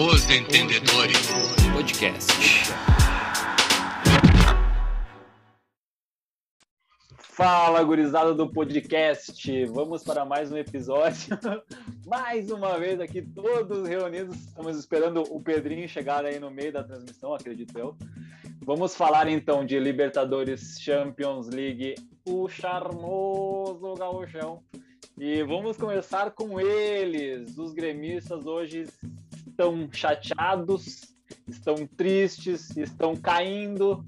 Os Entendedores Podcast. Fala, gurizada do podcast. Vamos para mais um episódio. mais uma vez aqui, todos reunidos. Estamos esperando o Pedrinho chegar aí no meio da transmissão, acredito eu. Vamos falar então de Libertadores Champions League, o charmoso gauchão. E vamos começar com eles. Os gremistas hoje estão chateados, estão tristes, estão caindo,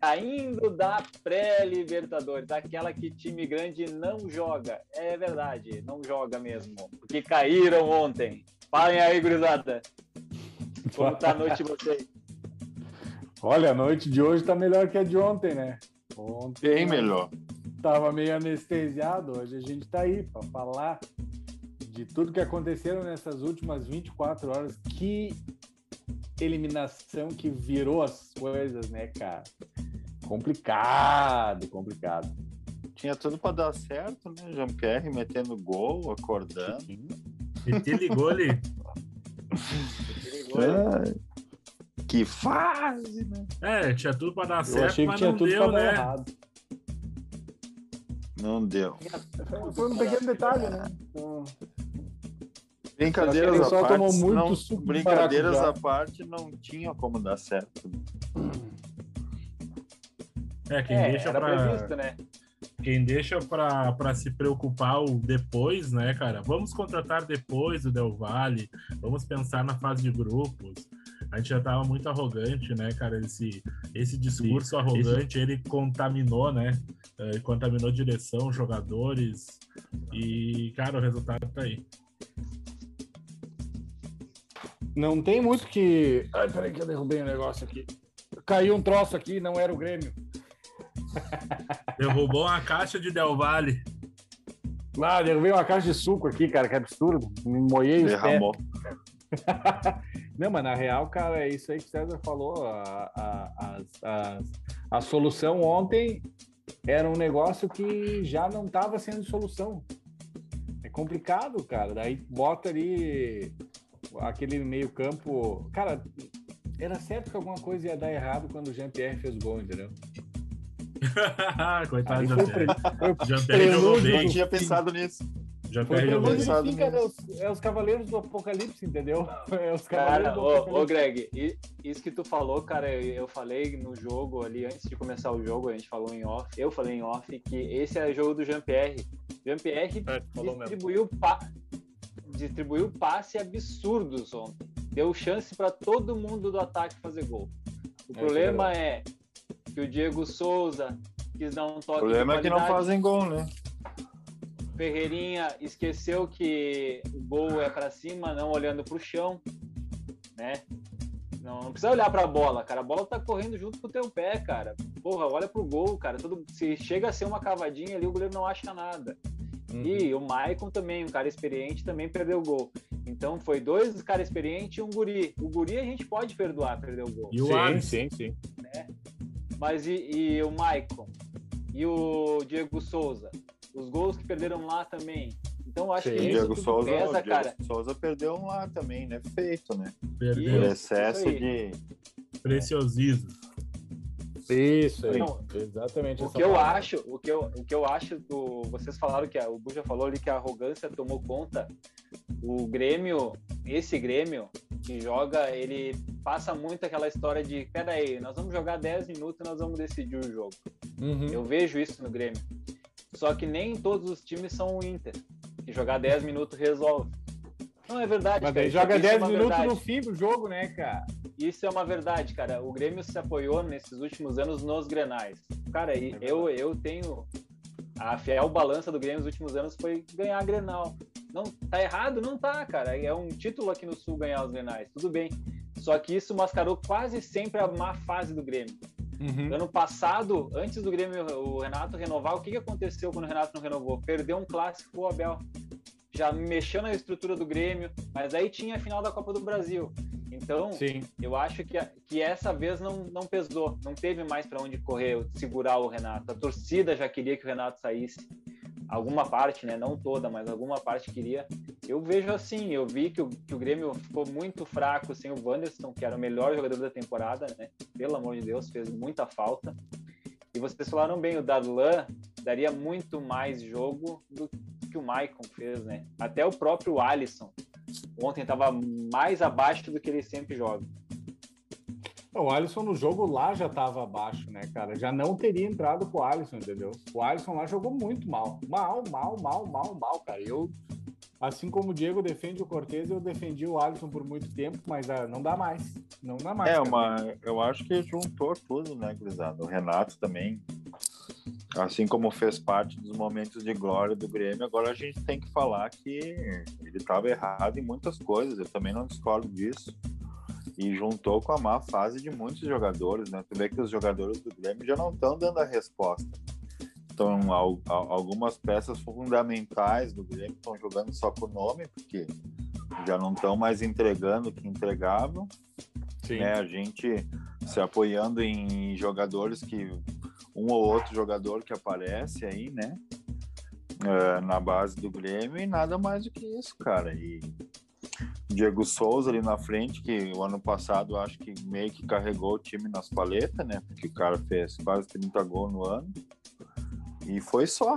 caindo da pré-Libertadores, aquela que time grande não joga. É verdade, não joga mesmo, porque caíram ontem. Falem aí, gurizada. Como tá a noite de vocês? Olha, a noite de hoje tá melhor que a de ontem, né? Ontem Bem melhor tava meio anestesiado. Hoje a gente tá aí para falar de tudo que aconteceram nessas últimas 24 horas. Que eliminação que virou as coisas, né, cara? Complicado, complicado. Tinha tudo para dar certo, né? Jean-Pierre metendo gol, acordando. Ele ligou ali. É, que fase, né? É, tinha tudo para dar Eu certo, achei que mas tinha não tudo deu, pra dar né? errado. Não deu. Foi um pequeno detalhe, né? Então, Brincadeiras Ele à só parte, tomou muito não, suco de brincadeiras à parte, não tinha como dar certo. É, quem É, deixa pra, previsto, né? quem deixa pra, pra se preocupar o depois, né, cara? Vamos contratar depois o Del Valle, vamos pensar na fase de grupos. A gente já tava muito arrogante, né, cara? Esse, esse discurso arrogante, ele contaminou, né? Eh, contaminou direção, jogadores. E, cara, o resultado tá aí. Não tem muito que. Ai, peraí que eu derrubei um negócio aqui. Caiu um troço aqui, não era o Grêmio. Derrubou uma caixa de Del Valle. Ah, derrubei uma caixa de suco aqui, cara, que absurdo. Me moiei os pés. Derramou. Não, mas na real, cara, é isso aí que o César falou. A, a, as- a solução ontem era um negócio que já não estava sendo solução. É complicado, cara. Daí bota ali aquele meio-campo. Cara, era certo que alguma coisa ia dar errado quando o Jean-Pierre fez gol, entendeu? Coitado do Jean-Pierre. Jean-Pierre jogou bem. Não tinha pensado nisso. Jean-Pierre jogou bem. é os, é os Cavaleiros do Apocalipse, entendeu? É os Cavaleiros Cara, do ô, Apocalipse. ô Greg, i- isso que tu falou, cara, eu eu falei no jogo ali, antes de começar o jogo, a gente falou em off, eu falei em off, que esse é o jogo do Jean-Pierre. Jean-Pierre É, distribuiu, pa... distribuiu passe absurdos ontem. Deu chance para todo mundo do ataque fazer gol. O É, problema é que o Diego Souza quis dar um toque O problema é que não fazem gol, né? Ferreirinha esqueceu que o gol é para cima, não olhando para o chão, né? Não, não precisa olhar para a bola, cara. A bola tá correndo junto com o teu pé, cara. Porra, olha pro gol, cara. Todo, se chega a ser uma cavadinha ali, o goleiro não acha nada. Uhum. E o Maicon também, um cara experiente, também perdeu o gol. Então foi dois caras experientes e um guri. O guri a gente pode perdoar perder o gol. E o sim, sim, sim. Mas e, e o Maicon? E o Diego Souza? Os gols que perderam lá também. Então eu acho Sim. que Diego tudo Souza, pesa, o Diego. Souza perdeu um lá também, né? Feito, né? Perdeu. Por excesso de. Preciosismo. Isso. Não, Exatamente O que eu palavra. acho, o que eu, o que eu acho, do, vocês falaram que a, o Buja falou ali que a arrogância tomou conta. O Grêmio, esse Grêmio que joga, ele passa muito aquela história de, pera aí, nós vamos jogar 10 minutos e nós vamos decidir o jogo. Uhum. Eu vejo isso no Grêmio. Só que nem todos os times são o Inter, que jogar 10 minutos resolve. Não é verdade. Mas cara, joga isso é 10 uma minutos verdade. no fim do jogo, né, cara? Isso é uma verdade, cara. O Grêmio se apoiou nesses últimos anos nos Grenais. Cara, É eu, eu tenho a fiel balança do Grêmio nos últimos anos foi ganhar a Grenal. Não tá errado, não tá, cara. É um título aqui no Sul ganhar os Grenais, tudo bem. Só que isso mascarou quase sempre a má fase do Grêmio. Uhum. Ano passado, antes do Grêmio, o Renato renovar, o que, que aconteceu quando o Renato não renovou? Perdeu um clássico pro Abel. Já mexeu na estrutura do Grêmio, mas aí tinha a final da Copa do Brasil. Então, Sim. eu acho que, que essa vez não, não pesou, não teve mais para onde correr, segurar o Renato. A torcida já queria que o Renato saísse, alguma parte, né? Não toda, mas alguma parte queria. Eu vejo assim, eu vi que o, que o Grêmio ficou muito fraco sem o Wanderson, que era o melhor jogador da temporada, né? Pelo amor de Deus, fez muita falta. E vocês falaram bem, o Darlan daria muito mais jogo do que o Maicon fez, né? Até o próprio Alisson ontem estava mais abaixo do que ele sempre joga. O Alisson no jogo lá já estava abaixo, né, cara? Já não teria entrado com o Alisson, entendeu? O Alisson lá jogou muito mal. Mal, mal, mal, mal, mal, cara. Eu, assim como o Diego defende o Cortez, eu defendi o Alisson por muito tempo, mas ah, não dá mais. Não dá mais. É, cara. uma, eu acho que juntou tudo, né, Grisado? O Renato também, assim como fez parte dos momentos de glória do Grêmio, agora a gente tem que falar que ele estava errado em muitas coisas. Eu também não discordo disso e juntou com a má fase de muitos jogadores, né? Tu vê que os jogadores do Grêmio já não estão dando a resposta. Então, al algumas peças fundamentais do Grêmio estão jogando só com o nome, porque já não estão mais entregando o que entregavam. Sim. Né? A gente se apoiando em jogadores que um ou outro jogador que aparece aí, né? Uh, na base do Grêmio e nada mais do que isso, cara. E Diego Souza ali na frente, que o ano passado acho que meio que carregou o time nas paletas, né? Porque o cara fez quase 30 gols no ano. E foi só.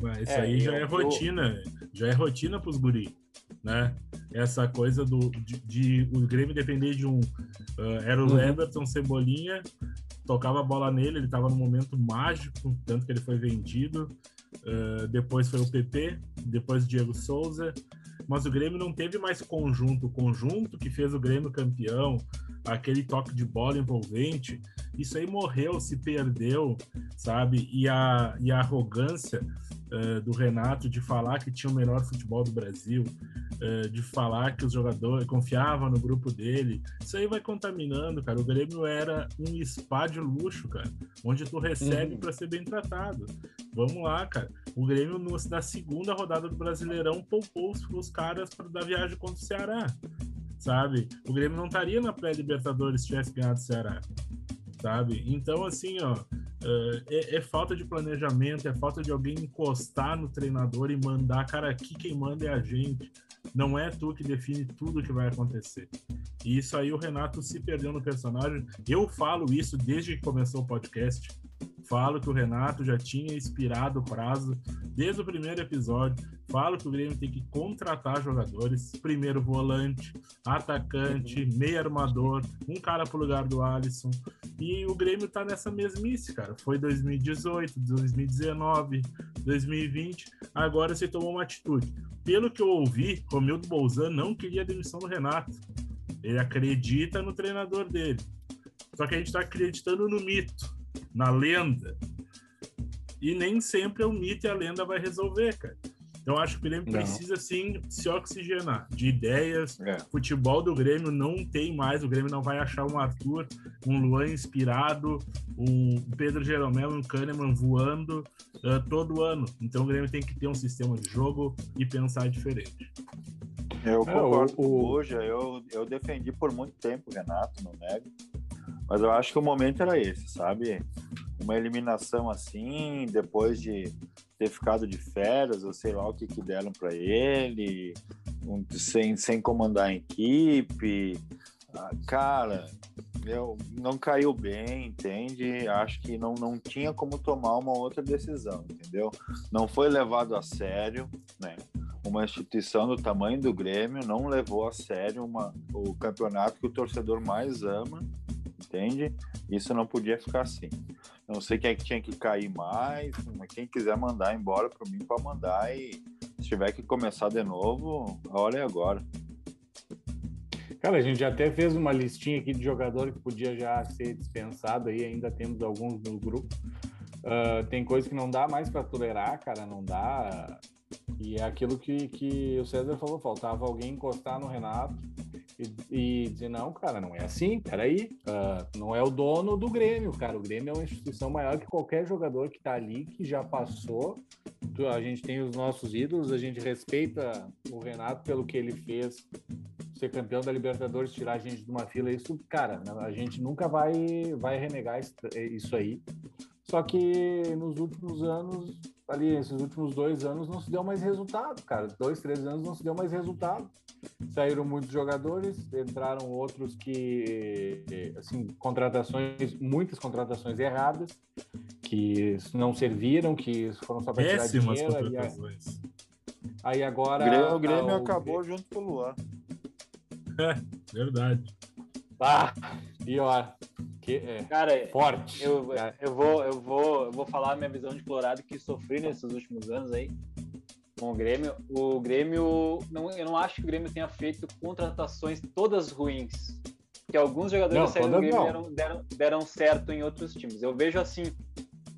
Ué, isso é, aí já é rotina, já é rotina pros guri, né? Essa coisa do, de, de o Grêmio depender de um. Uh, era o uhum. Everton Cebolinha, tocava a bola nele, ele estava no momento mágico, tanto que ele foi vendido. Uh, depois foi o PP, depois o Diego Souza, mas o Grêmio não teve mais conjunto. O conjunto que fez o Grêmio campeão, aquele toque de bola envolvente, isso aí morreu, se perdeu, sabe? E a, e a arrogância uh, do Renato de falar que tinha o melhor futebol do Brasil, uh, de falar que os jogadores confiavam no grupo dele, isso aí vai contaminando, cara. O Grêmio era um spa de luxo, cara, onde tu recebe uhum. para ser bem tratado. Vamos lá, cara. O Grêmio, no, na segunda rodada do Brasileirão, poupou os, os caras para dar viagem contra o Ceará, sabe? O Grêmio não estaria na pré-Libertadores se tivesse ganhado o Ceará, sabe? Então, assim, ó, é, é, falta de planejamento, é falta de alguém encostar no treinador e mandar, cara, aqui quem manda é a gente. Não é tu que define tudo o que vai acontecer. E isso aí o Renato se perdeu no personagem. Eu falo isso desde que começou o podcast Falo que o Renato já tinha expirado o prazo desde o primeiro episódio. Falo que o Grêmio tem que contratar jogadores, primeiro volante, atacante, meio armador, um cara pro lugar do Alisson. E o Grêmio tá nessa mesmice, cara. Foi 2018, 2019, 2020. Agora você tomou uma atitude. Pelo que eu ouvi, Romildo Bolzan não queria a demissão do Renato. Ele acredita no treinador dele. Só que a gente está acreditando no mito na lenda. E nem sempre o mito e a lenda vai resolver, cara. Então acho que o Grêmio não. precisa sim se oxigenar de ideias. É. Futebol do Grêmio não tem mais. O Grêmio não vai achar um Arthur, um Luan inspirado, um Pedro Jeromel, um Kahneman voando uh, todo ano. Então o Grêmio tem que ter um sistema de jogo e pensar diferente. Eu concordo é, o, o... hoje. Eu, eu defendi por muito tempo, Renato, não nego. Mas eu acho que o momento era esse, sabe? Uma eliminação assim, depois de ter ficado de férias, ou sei lá o que, que deram para ele, um, sem, sem comandar a equipe. Ah, cara, eu, não caiu bem, entende? Acho que não, não tinha como tomar uma outra decisão, entendeu? Não foi levado a sério, né? Uma instituição do tamanho do Grêmio não levou a sério uma, o campeonato que o torcedor mais ama entende? Isso não podia ficar assim. Não sei quem é que tinha que cair mais, mas quem quiser mandar embora para mim pode mandar e se tiver que começar de novo, a hora é agora. Cara, a gente até fez uma listinha aqui de jogador que podia já ser dispensado aí, ainda temos alguns no grupo. Uh, tem coisa que não dá mais para tolerar, cara, não dá. E é aquilo que, que o César falou, faltava alguém encostar no Renato e, e dizer, não, cara, não é assim, peraí, uh, não é o dono do Grêmio, cara, o Grêmio é uma instituição maior que qualquer jogador que tá ali, que já passou, a gente tem os nossos ídolos, a gente respeita o Renato pelo que ele fez, ser campeão da Libertadores, tirar a gente de uma fila, isso, cara, a gente nunca vai, vai renegar isso aí, só que nos últimos anos ali, esses últimos dois anos, não se deu mais resultado, cara. Dois, três anos não se deu mais resultado. Saíram muitos jogadores, entraram outros que, assim, contratações, muitas contratações erradas, que não serviram, que foram só para tirar dinheiro. Contratações. Aí, aí agora. O Grêmio, o Grêmio acabou junto com o Luan. É, verdade. Ah, pior. Que, é, Cara, forte. Eu, eu, vou, eu, vou, eu vou falar a minha visão de Colorado que sofri nesses últimos anos aí com o Grêmio. O Grêmio, não, eu não acho que o Grêmio tenha feito contratações todas ruins. Porque alguns jogadores não, saíram do Grêmio deram, deram, deram, certo em outros times. Eu vejo assim.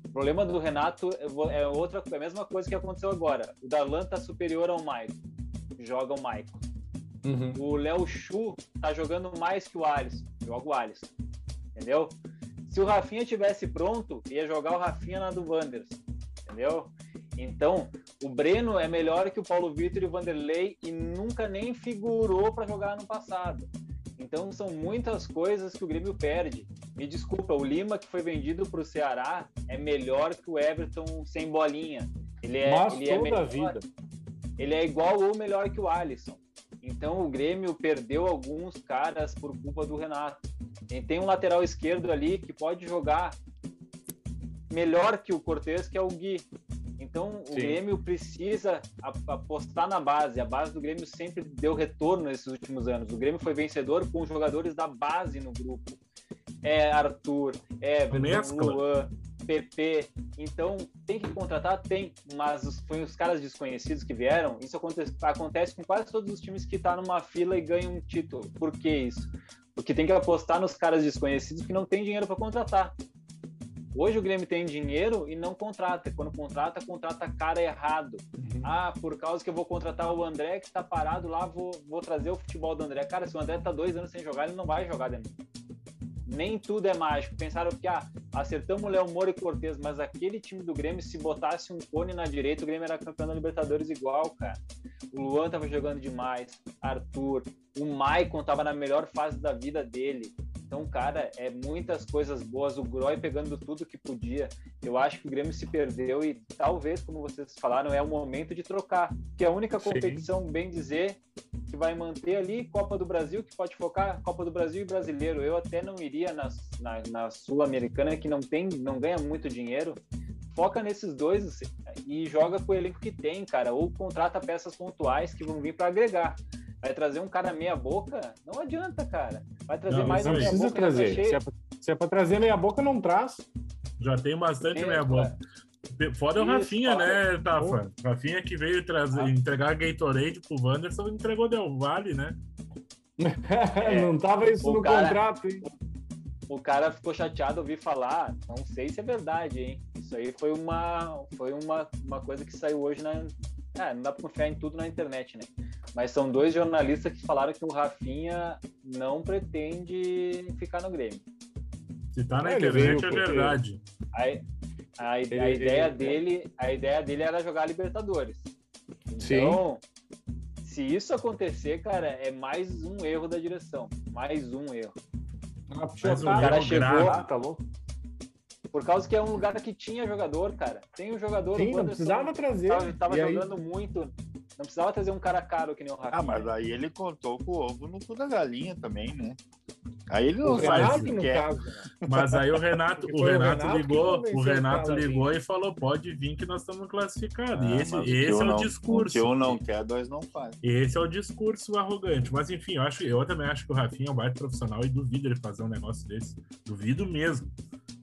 O problema do Renato é outra é a mesma coisa que aconteceu agora. O Darlan tá superior ao Maicon. Joga o Maicon. Uhum. O Léo Chu tá jogando mais que o Alisson. Joga o Alisson. Entendeu? Se o Rafinha tivesse pronto, ia jogar o Rafinha na do Wanderers. Entendeu? Então, o Breno é melhor que o Paulo Vitor e o Vanderlei e nunca nem figurou para jogar no passado. Então, são muitas coisas que o Grêmio perde. Me desculpa, o Lima que foi vendido para o Ceará é melhor que o Everton sem bolinha. Ele é, Mas ele é toda é melhor, a vida. Ele é igual ou melhor que o Alisson. Então, o Grêmio perdeu alguns caras por culpa do Renato. E tem um lateral esquerdo ali que pode jogar melhor que o Cortez, que é o Gui. Então, o Sim. Grêmio precisa apostar na base. A base do Grêmio sempre deu retorno nesses últimos anos. O Grêmio foi vencedor com jogadores da base no grupo. É Arthur, é Luan, PP. Então, tem que contratar? Tem. Mas foi os caras desconhecidos que vieram. Isso acontece, acontece com quase todos os times que estão tá numa fila e ganham um título. Por que isso? Porque tem que apostar nos caras desconhecidos que não tem dinheiro para contratar. Hoje o Grêmio tem dinheiro e não contrata. Quando contrata, contrata cara errado. Uhum. Ah, por causa que eu vou contratar o André que está parado lá, vou, vou trazer o futebol do André. Cara, se o André está dois anos sem jogar, ele não vai jogar dentro. Nem tudo é mágico. Pensaram que ah, acertamos o Léo Moura e Cortez, mas aquele time do Grêmio, se botasse um cone na direita, o Grêmio era campeão da Libertadores igual, cara. O Luan tava jogando demais, Arthur, o Maicon tava na melhor fase da vida dele. Então, cara, é muitas coisas boas. O Groy pegando tudo que podia. Eu acho que o Grêmio se perdeu e talvez, como vocês falaram, é o momento de trocar. Que é a única competição, Sim. bem dizer, que vai manter ali Copa do Brasil, que pode focar Copa do Brasil e Brasileiro. Eu até não iria na, na, na Sul-Americana, que não tem, não ganha muito dinheiro. Foca nesses dois e joga com o elenco que tem, cara. Ou contrata peças pontuais que vão vir para agregar. Vai trazer um cara meia boca? Não adianta, cara. Vai trazer não, mais não meia precisa boca. Trazer. Se, é pra, se é pra trazer meia boca, não traz. Já tem bastante é, meia boca. Foda é o Rafinha, né, Tafa? Rafinha que veio trazer, ah. entregar Gatorade pro Wanderson entregou Del Valle, né? É, não tava isso no cara, contrato, hein? O cara ficou chateado ouvir falar, não sei se é verdade, hein? Isso aí foi uma, foi uma, uma coisa que saiu hoje na. É, não dá pra confiar em tudo na internet, né? Mas são dois jornalistas que falaram que o Rafinha não pretende ficar no Grêmio. Se tá na é, internet é verdade. A, a, a ele, ideia ele... dele, a ideia dele era jogar Libertadores. Então, Sim. se isso acontecer, cara, é mais um erro da direção. Mais um erro. Ah, o cara chegou. Ah, tá louco. Por causa que é um lugar que tinha jogador, cara. Tem um jogador. Sim, não precisava trazer. Tava, tava jogando aí... muito. Não precisava trazer um cara caro que nem o Rafinha. Ah, mas aí ele contou com o ovo no cu da galinha também, né? Aí ele não o faz Renato, caso, né? Mas aí o Renato, o Renato, Renato ligou, o Renato ligou e falou: pode vir que nós estamos classificados. Ah, e esse, esse é o não, discurso. que um não quer, dois não faz. Esse é o discurso arrogante. Mas enfim, eu, acho, eu também acho que o Rafinha é um baita profissional e duvido ele fazer um negócio desse. Duvido mesmo.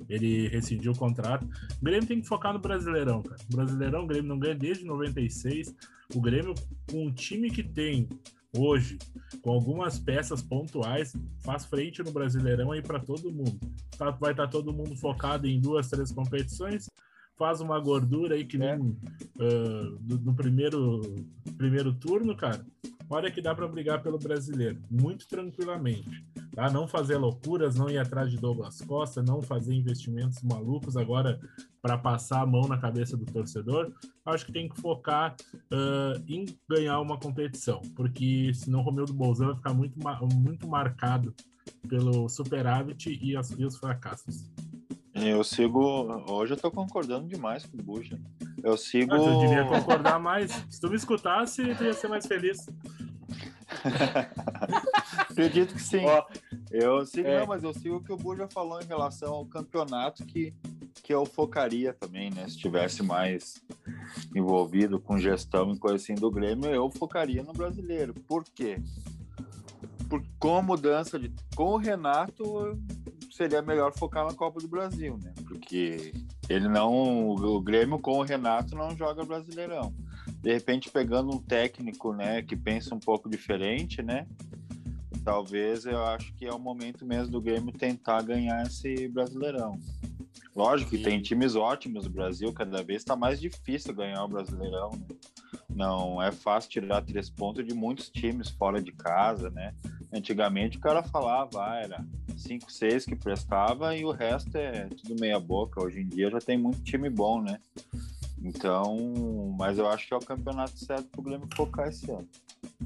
Ele rescindiu o contrato. O Grêmio tem que focar no Brasileirão, cara. O Brasileirão, o Grêmio não ganha desde 96. O Grêmio, com o time que tem hoje, com algumas peças pontuais, faz frente no Brasileirão aí para todo mundo. Tá, vai estar tá todo mundo focado em duas, três competições, faz uma gordura aí que nem é. uh, primeiro, primeiro turno, cara. Olha que dá para brigar pelo brasileiro, muito tranquilamente. Tá? Não fazer loucuras, não ir atrás de Douglas Costa, não fazer investimentos malucos agora para passar a mão na cabeça do torcedor. Acho que tem que focar uh, em ganhar uma competição, porque senão o Romeu do Bolzão vai ficar muito, muito marcado pelo superávit e, as, e os fracassos. Eu sigo. Hoje eu tô concordando demais com o Buja. eu sigo. Ah, tu devia concordar mais. Se tu me escutasse, tu ia ser mais feliz. Acredito que sim. Ó, eu sigo, é. não, mas eu sigo o que o Burja falou em relação ao campeonato que, que eu focaria também, né? Se estivesse mais envolvido com gestão e coisa assim do Grêmio, eu focaria no brasileiro. Por quê? Por, com a mudança de. Com o Renato, seria melhor focar na Copa do Brasil, né? Porque ele não. O Grêmio com o Renato não joga Brasileirão. De repente, pegando um técnico, né, que pensa um pouco diferente, né? Talvez eu acho que é o momento mesmo do Grêmio tentar ganhar esse Brasileirão. Lógico que tem times ótimos no Brasil, cada vez está mais difícil ganhar o Brasileirão, né? Não é fácil tirar três pontos de muitos times fora de casa, né? Antigamente o cara falava, ah, era cinco, seis que prestava e o resto é tudo meia boca. Hoje em dia já tem muito time bom, né? Então, mas eu acho que é o campeonato certo para o Grêmio focar esse ano.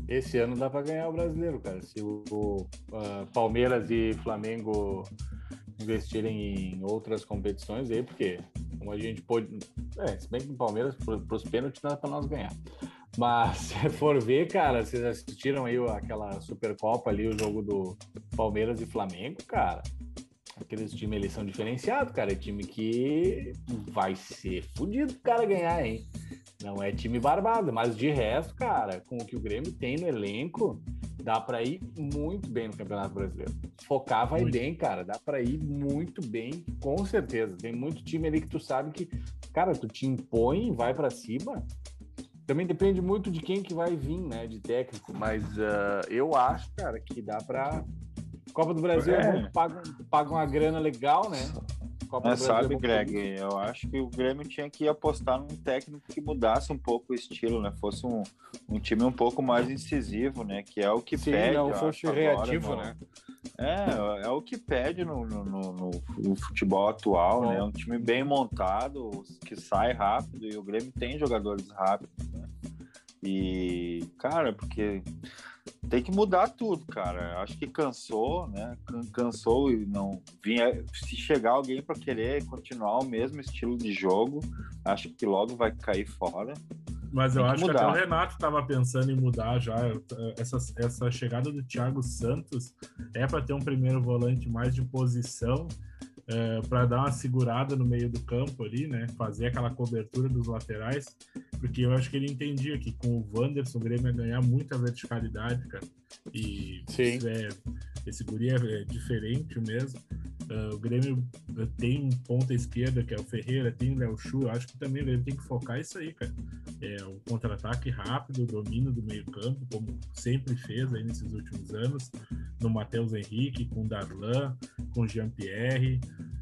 Esse ano dá para ganhar o brasileiro, cara. Se o, o uh, Palmeiras e Flamengo investirem em outras competições aí, porque como a gente pode. É, se bem que o Palmeiras, para os pênaltis, dá para nós ganhar. Mas se for ver, cara, vocês assistiram aí aquela Supercopa ali, o jogo do Palmeiras e Flamengo, cara. Aqueles times eles são diferenciados, cara. É time que vai ser fodido o cara ganhar, hein? Não é time barbado, mas de resto, cara, com o que o Grêmio tem no elenco, dá para ir muito bem no Campeonato Brasileiro. Focar vai muito. bem, cara. Dá para ir muito bem, com certeza. Tem muito time ali que tu sabe que, cara, tu te impõe, vai para cima. Também depende muito de quem que vai vir, né, de técnico. Mas uh, eu acho, cara, que dá para Copa do Brasil é. paga, paga uma grana legal, né? Copa Mas sabe, é Greg, eu acho que o Grêmio tinha que apostar num técnico que mudasse um pouco o estilo, né? Fosse um, um time um pouco mais incisivo, né? Que é o que Sim, pede. não fosse reativo, no... né? É, é o que pede no, no, no, no futebol atual, né? Um time bem montado, que sai rápido, e o Grêmio tem jogadores rápidos, né? E, cara, porque tem que mudar tudo, cara. Acho que cansou, né? Cansou e não vinha. Se chegar alguém para querer continuar o mesmo estilo de jogo, acho que logo vai cair fora. Mas eu acho mudar. que até o Renato estava pensando em mudar já. Essa, essa chegada do Thiago Santos é para ter um primeiro volante mais de posição é, para dar uma segurada no meio do campo ali, né? Fazer aquela cobertura dos laterais, porque eu acho que ele entendia que com o Wanderson o Grêmio ia ganhar muita verticalidade, cara. E Sim. É, esse guri é, é diferente mesmo. Uh, o Grêmio tem um ponta esquerda, que é o Ferreira, tem o Léo Chu, acho que também ele tem que focar isso aí, cara. É o contra-ataque rápido, o domínio do meio-campo, como sempre fez aí nesses últimos anos, no Matheus Henrique, com o Darlan, com o Jean-Pierre.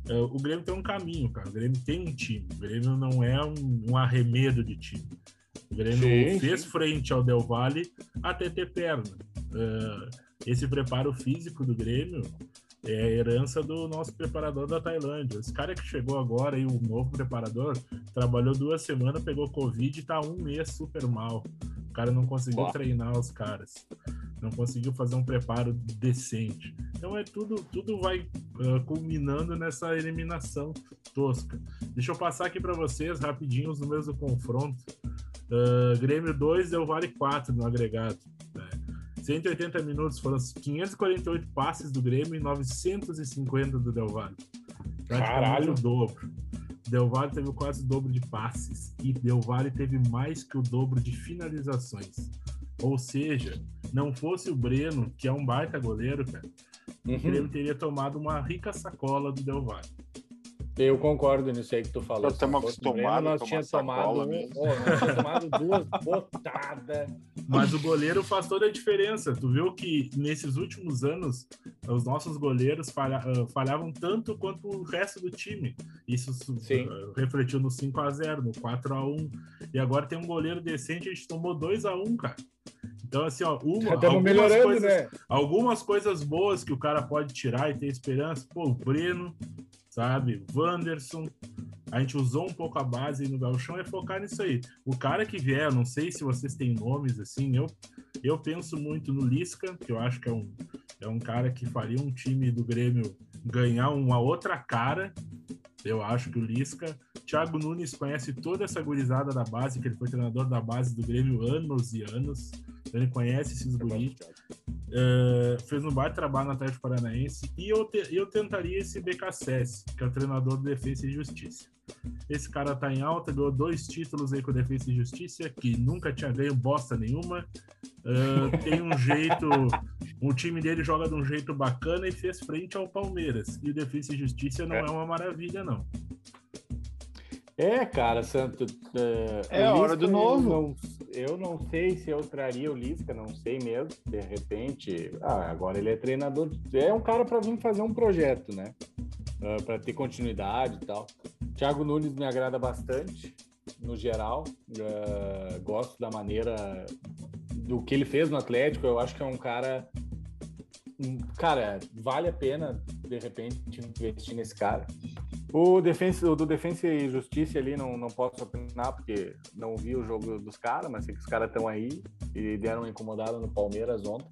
Uh, o Grêmio tem um caminho, cara. O Grêmio tem um time. O Grêmio não é um, um arremedo de time. O Grêmio sim, fez sim. frente ao Del Valle até ter perna. Uh, esse preparo físico do Grêmio é a herança do nosso preparador da Tailândia. Esse cara que chegou agora e o novo preparador trabalhou duas semanas, pegou Covid e tá um mês super mal. O cara não conseguiu treinar os caras, não conseguiu fazer um preparo decente. Então é tudo, tudo vai uh, culminando nessa eliminação tosca. Deixa eu passar aqui para vocês rapidinho os números do confronto. Uh, Grêmio 2 deu vale 4 no agregado. Né? 180 minutos foram 548 passes do Grêmio e 950 do Del Valle. Praticamente o dobro. Del Valle teve quase o dobro de passes e Del Valle teve mais que o dobro de finalizações. Ou seja, não fosse o Breno, que é um baita goleiro, cara, uhum. o Grêmio teria tomado uma rica sacola do Del Valle. Eu concordo nisso aí que tu falou. Estamos acostumados nós tínhamos tomado, um, oh, nós tomado duas botadas. Mas o goleiro faz toda a diferença. Tu viu que nesses últimos anos os nossos goleiros falha, uh, falhavam tanto quanto o resto do time. Isso uh, refletiu no 5 a 0 no 4 a 1 E agora tem um goleiro decente, a gente tomou 2 a 1 cara. Então, assim, ó, uma, algumas, coisas, né? algumas coisas boas que o cara pode tirar e ter esperança. Pô, o Breno, sabe? Wanderson, a gente usou um pouco a base no Galchão é focar nisso aí. O cara que vier, não sei se vocês têm nomes assim, eu, eu penso muito no Lisca, que eu acho que é um, é um cara que faria um time do Grêmio ganhar uma outra cara. Eu acho que o Lisca. Thiago Nunes conhece toda essa gurizada da base, que ele foi treinador da base do Grêmio anos e anos. Ele conhece esses guris. Uh, fez um baita trabalho no Atlético Paranaense. E eu, te, eu tentaria esse BKSS, que é o treinador de Defesa e Justiça. Esse cara tá em alta, ganhou dois títulos aí com Defesa e Justiça, que nunca tinha ganho bosta nenhuma. Uh, tem um jeito. O time dele joga de um jeito bacana e fez frente ao Palmeiras. E o Defesa e Justiça não é, é uma maravilha, não. É, cara, Santo. Uh, é a hora do novo. Não, eu não sei se eu traria o Lisca, não sei mesmo. De repente, ah, agora ele é treinador. É um cara para vir fazer um projeto, né? Uh, ah, para ter continuidade e tal. Thiago Nunes me agrada bastante, no geral. Uh, gosto da maneira do que ele fez no Atlético. Eu acho que é um cara. Cara, vale a pena, de repente, investir nesse cara. O, defensa, o do Defensa e Justiça ali não, não posso opinar, porque não vi o jogo dos caras, mas sei que os caras estão aí e deram uma incomodada no Palmeiras ontem.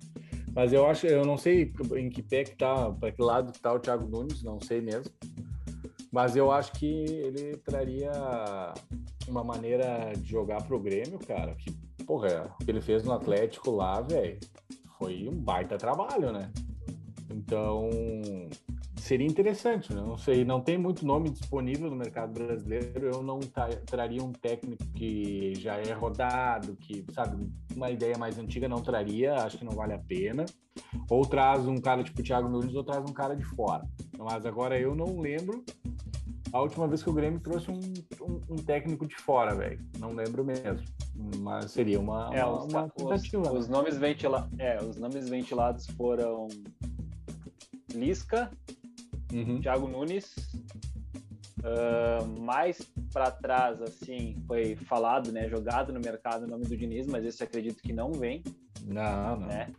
Mas eu acho, eu não sei em que pé que tá, para que lado que tá o Thiago Nunes, não sei mesmo. Mas eu acho que ele traria uma maneira de jogar pro Grêmio, cara, que, porra, o que ele fez no Atlético lá, velho, foi um baita trabalho, né? Então, seria interessante, né? Não sei, não tem muito nome disponível no mercado brasileiro. Eu não traria um técnico que já é rodado, que, sabe, uma ideia mais antiga não traria, acho que não vale a pena. Ou traz um cara tipo Thiago Nunes ou traz um cara de fora. Mas agora eu não lembro a última vez que o Grêmio trouxe um, um, um técnico de fora, velho. Não lembro mesmo. Mas seria uma, é, uma, os, uma tentativa. Os, né? os, nomes ventila é, os nomes ventilados foram Lisca, uhum. Thiago Nunes. Uh, mais para trás, assim, foi falado, né? Jogado no mercado o nome do Diniz, mas esse acredito que não vem. Não, não. Né?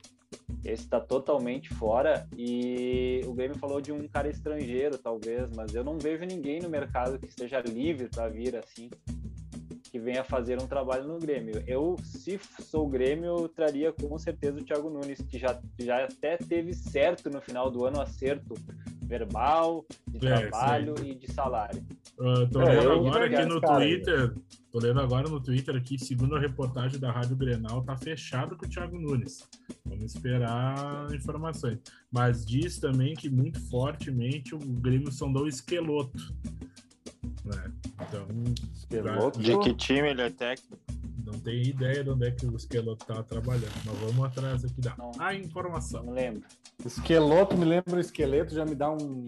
Esse está totalmente fora. E o Grêmio falou de um cara estrangeiro, talvez, mas eu não vejo ninguém no mercado que esteja livre para vir assim, que venha fazer um trabalho no Grêmio. Eu, se sou Grêmio, traria com certeza o Thiago Nunes, que já, já até teve certo no final do ano acerto verbal, de é, trabalho sim. e de salário. Uh, tô é, lendo agora aqui no Twitter, tô lendo agora no Twitter aqui, segundo a reportagem da Rádio Grenal, tá fechado com o Thiago Nunes. Vamos esperar informações. Mas diz também que muito fortemente o Grêmio sondou o esqueloto. Né? Então, esqueloto? De que time ele é técnico? Não tenho ideia de onde é que o esqueloto estava trabalhando, mas vamos atrás aqui da não, a informação. Não lembro. Esqueloto me lembra o esqueleto, já me dá um.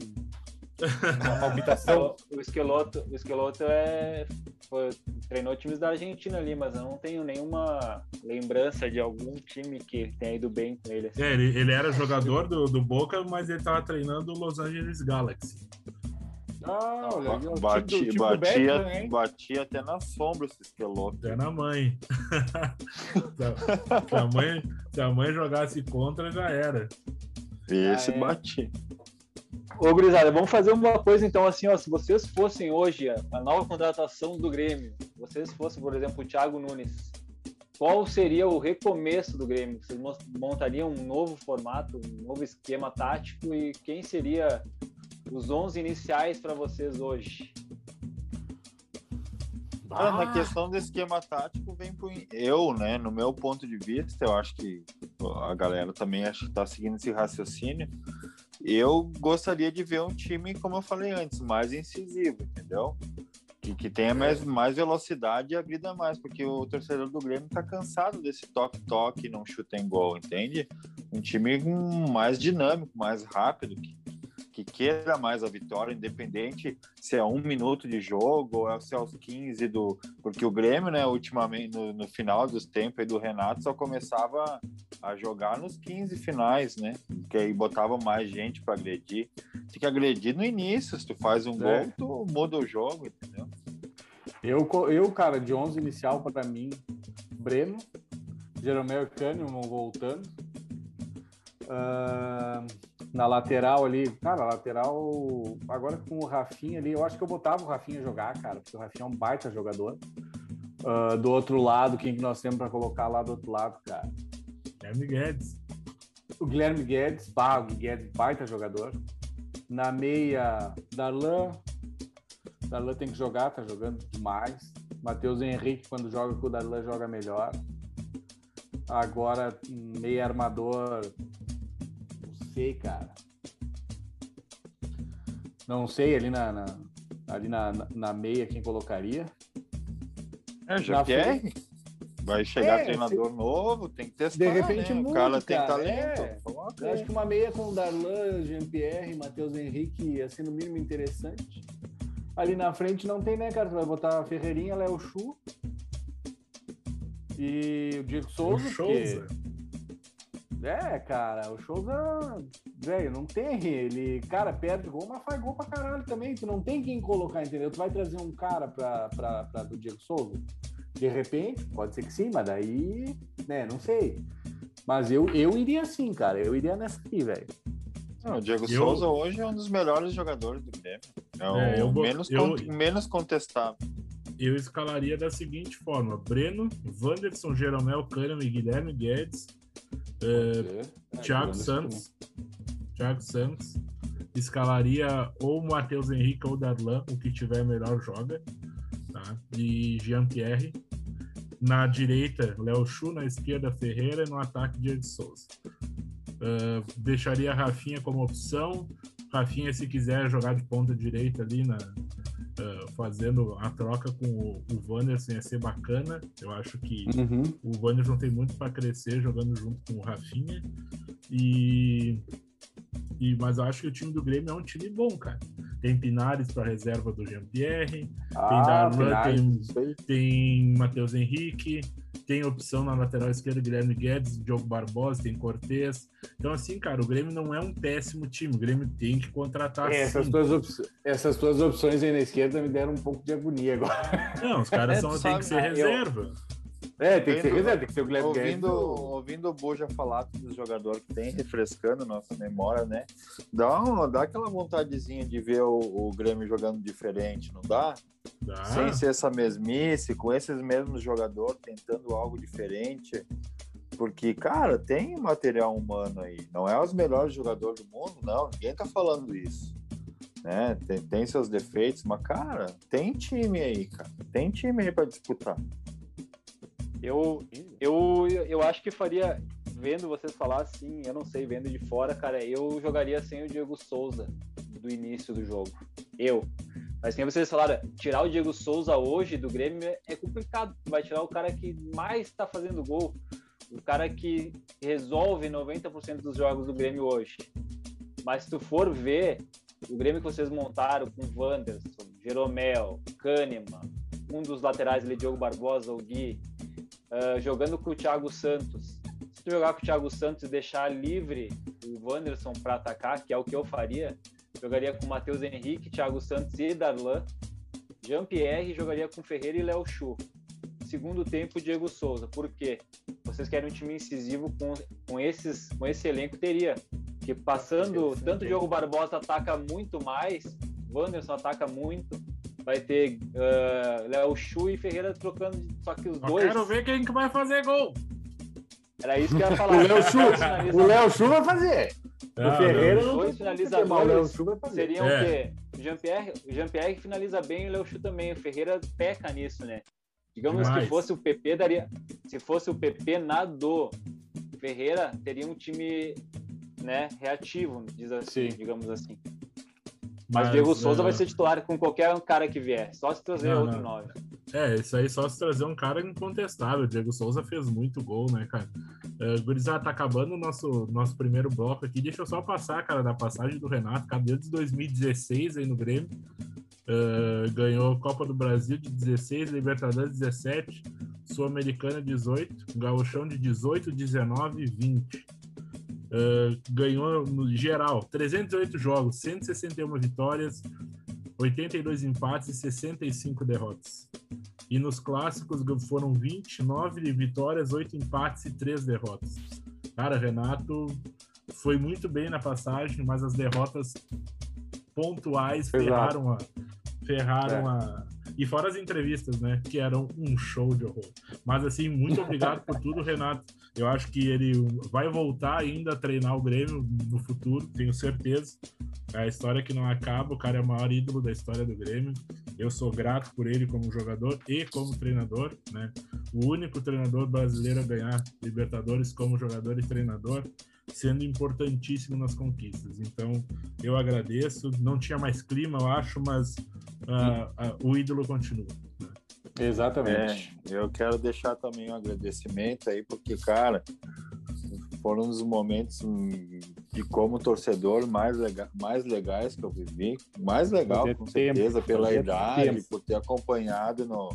Uma palpitação. o, esqueloto, o esqueloto é. Foi, treinou times da Argentina ali, mas eu não tenho nenhuma lembrança de algum time que tenha ido bem com ele. Assim. É, ele, ele era jogador do, do Boca, mas ele estava treinando o Los Angeles Galaxy. Ah, olha, bati, tipo batia, Beto, batia até na sombra esse esqueloto. Até na mãe. se, a mãe se a mãe jogasse contra, já era. Esse ah, é. bati. Ô, Grisada, vamos fazer uma coisa então, assim, ó, se vocês fossem hoje a nova contratação do Grêmio, vocês fossem, por exemplo, o Thiago Nunes, qual seria o recomeço do Grêmio? Vocês montariam um novo formato, um novo esquema tático e quem seria os 11 iniciais para vocês hoje? Ah, na questão do esquema tático, vem por eu, né? No meu ponto de vista, eu acho que a galera também acho que está seguindo esse raciocínio. Eu gostaria de ver um time, como eu falei antes, mais incisivo, entendeu? Que, que tenha mais, mais velocidade e agrida mais, porque o torcedor do Grêmio está cansado desse toque-toque, não chuta em gol, entende? Um time mais dinâmico, mais rápido, que que queira mais a vitória, independente se é um minuto de jogo ou se é aos 15 do. Porque o Grêmio, né, ultimamente, no, no final dos tempos do Renato, só começava a jogar nos 15 finais, né? Que aí botava mais gente para agredir. Tem que agredir no início, se tu faz um é. gol, tu muda o jogo, entendeu? Eu, eu cara, de 11 inicial para mim, Breno, Jeromel e Kahneman voltando. Uh, Na lateral ali, cara, lateral, agora com o Rafinha ali, eu acho que eu botava o Rafinha jogar, cara, porque o Rafinha é um baita jogador. Uh, do outro lado, quem que nós temos para colocar lá do outro lado, cara? Guilherme Guedes. O Guilherme Guedes, bah, o Guedes, baita jogador. Na meia, Darlan. Darlan tem que jogar, tá jogando demais. Matheus Henrique, quando joga com o Darlan, joga melhor. Agora, meia armador, sei, cara. Não sei ali na, na ali na, na, na, meia quem colocaria. É, já quer? Vai chegar é, treinador se... novo, tem que testar. De repente, né? o cara, tem talento. É. Eu acho que uma meia com Darlan, Jean-Pierre, Matheus Henrique ia ser no mínimo interessante. Ali na frente não tem, né, cara? Tu vai botar a Ferreirinha, Léo Chu e o Diego Souza. O Souza. Porque... É, cara, o Souza, velho, não tem. Ele, cara, perde gol, mas faz gol pra caralho também. Tu não tem quem colocar, entendeu? Tu vai trazer um cara pra, pra, pra do Diego Souza? De repente, pode ser que sim, mas daí, né, não sei. Mas eu, eu iria assim, cara. Eu iria nessa aqui, velho. o Diego eu... Souza hoje é um dos melhores jogadores do Grêmio. É o é, eu, menos, eu, menos contestável eu escalaria da seguinte forma: Breno, Wanderson, Jeromel, Kahneman e Guilherme Guedes, uh, Thiago Santos, Thiago Santos. Escalaria ou Matheus Henrique ou Darlan, o que tiver melhor joga, tá? E Jean-Pierre. Na direita, Léo Chu, na esquerda, Ferreira, e no ataque, Diego Souza. Uh, deixaria Rafinha como opção. Rafinha, se quiser jogar de ponta direita ali na, uh, fazendo a troca com o, o Wanderson ia ser bacana. Eu acho que uhum. o Wanderson tem muito para crescer jogando junto com o Rafinha. E, e, mas eu acho que o time do Grêmio é um time bom, cara. Tem Pinares para reserva do Jean-Pierre, ah, tem Darlan, tem, tem Matheus Henrique, tem opção na lateral esquerda, Guilherme Guedes, Diogo Barbosa, tem Cortez. Então, assim, cara, o Grêmio não é um péssimo time. O Grêmio tem que contratar. É, essas, tuas op... essas tuas opções aí na esquerda me deram um pouco de agonia agora. Não, os caras é, são, tem que ser reserva. Eu... É, tem que ser reserva, tem que ser o Guilherme ouvindo, Guedes. Ouvindo o Boja falar dos jogadores que tem, refrescando nossa memória, né? Dá, uma, dá aquela vontadezinha de ver o, o Grêmio jogando diferente, não dá? dá? Sem ser essa mesmice, com esses mesmos jogadores tentando algo diferente. Porque, cara, tem material humano aí. Não é os melhores jogadores do mundo, não. Ninguém tá falando isso. Né? Tem, tem seus defeitos, mas, cara, tem time aí, cara. Tem time aí para disputar. Eu, eu, eu acho que faria, vendo vocês falar assim, eu não sei, vendo de fora, cara, eu jogaria sem o Diego Souza do início do jogo. Eu. Mas sem vocês falaram, tirar o Diego Souza hoje do Grêmio é complicado. Vai tirar o cara que mais está fazendo gol, o cara que resolve 90% dos jogos do Grêmio hoje. Mas se tu for ver o Grêmio que vocês montaram com Wanderson, Jeromel, Kahneman, um dos laterais ali, Diogo Barbosa, o Gui, uh, jogando com o Thiago Santos. Se tu jogar com o Thiago Santos e deixar livre o Wanderson para atacar, que é o que eu faria, jogaria com Matheus Henrique, Thiago Santos e Darlan. Jean-Pierre jogaria com Ferreira e Léo Chu. Segundo tempo, Diego Souza. Por quê? Vocês querem um time incisivo com, com, esses, com esse elenco? Teria. Que passando, tanto o Diogo Barbosa ataca muito mais, Wanderson ataca muito, vai ter uh, Léo Chu e Ferreira trocando, só que os Eu dois. Quero ver quem que vai fazer gol. Era isso que eu ia falar. o Léo Chu, o Léo Chu vai fazer. Ah, o Ferreira não dois finalizadores seriam é. o quê? O Jean-Pierre, Jean -Pierre finaliza bem e o Léo Chu também. O Ferreira peca nisso, né? Digamos Demais. que fosse o PP, daria. Se fosse o PP na do Ferreira, teria um time né, reativo, diz assim, Sim. digamos assim. Mas, Mas Diego Souza vai ser titular com qualquer cara que vier, só se trazer não, outro nove. É, isso aí só se trazer um cara incontestável. O Diego Souza fez muito gol, né, cara? Uh, Gurizada, tá acabando o nosso, nosso primeiro bloco aqui. Deixa eu só passar, cara, da passagem do Renato. Cabelo de 2016 aí no Grêmio. Uh, ganhou Copa do Brasil de 16, Libertadores 17, Sul-Americana 18, Gauchão de 18, 19 e 20. Uh, ganhou no geral 308 jogos, 161 vitórias, 82 empates e 65 derrotas. E nos clássicos foram 29 vitórias, 8 empates e 3 derrotas. Cara, Renato foi muito bem na passagem, mas as derrotas pontuais ferraram a. Ferraram é. a. E fora as entrevistas, né? Que eram um show de horror. Mas assim, muito obrigado por tudo, Renato. Eu acho que ele vai voltar ainda a treinar o Grêmio no futuro, tenho certeza. É a história que não acaba, o cara é o maior ídolo da história do Grêmio. Eu sou grato por ele como jogador e como treinador, né? O único treinador brasileiro a ganhar Libertadores como jogador e treinador, sendo importantíssimo nas conquistas. Então, eu agradeço. Não tinha mais clima, eu acho, mas uh, uh, o ídolo continua. Né? Exatamente. É, eu quero deixar também um agradecimento aí, porque, cara, foram os momentos de como torcedor mais, lega, mais legais que eu vivi. Mais legal, com tempo, certeza, pela idade, tempo. por ter acompanhado no,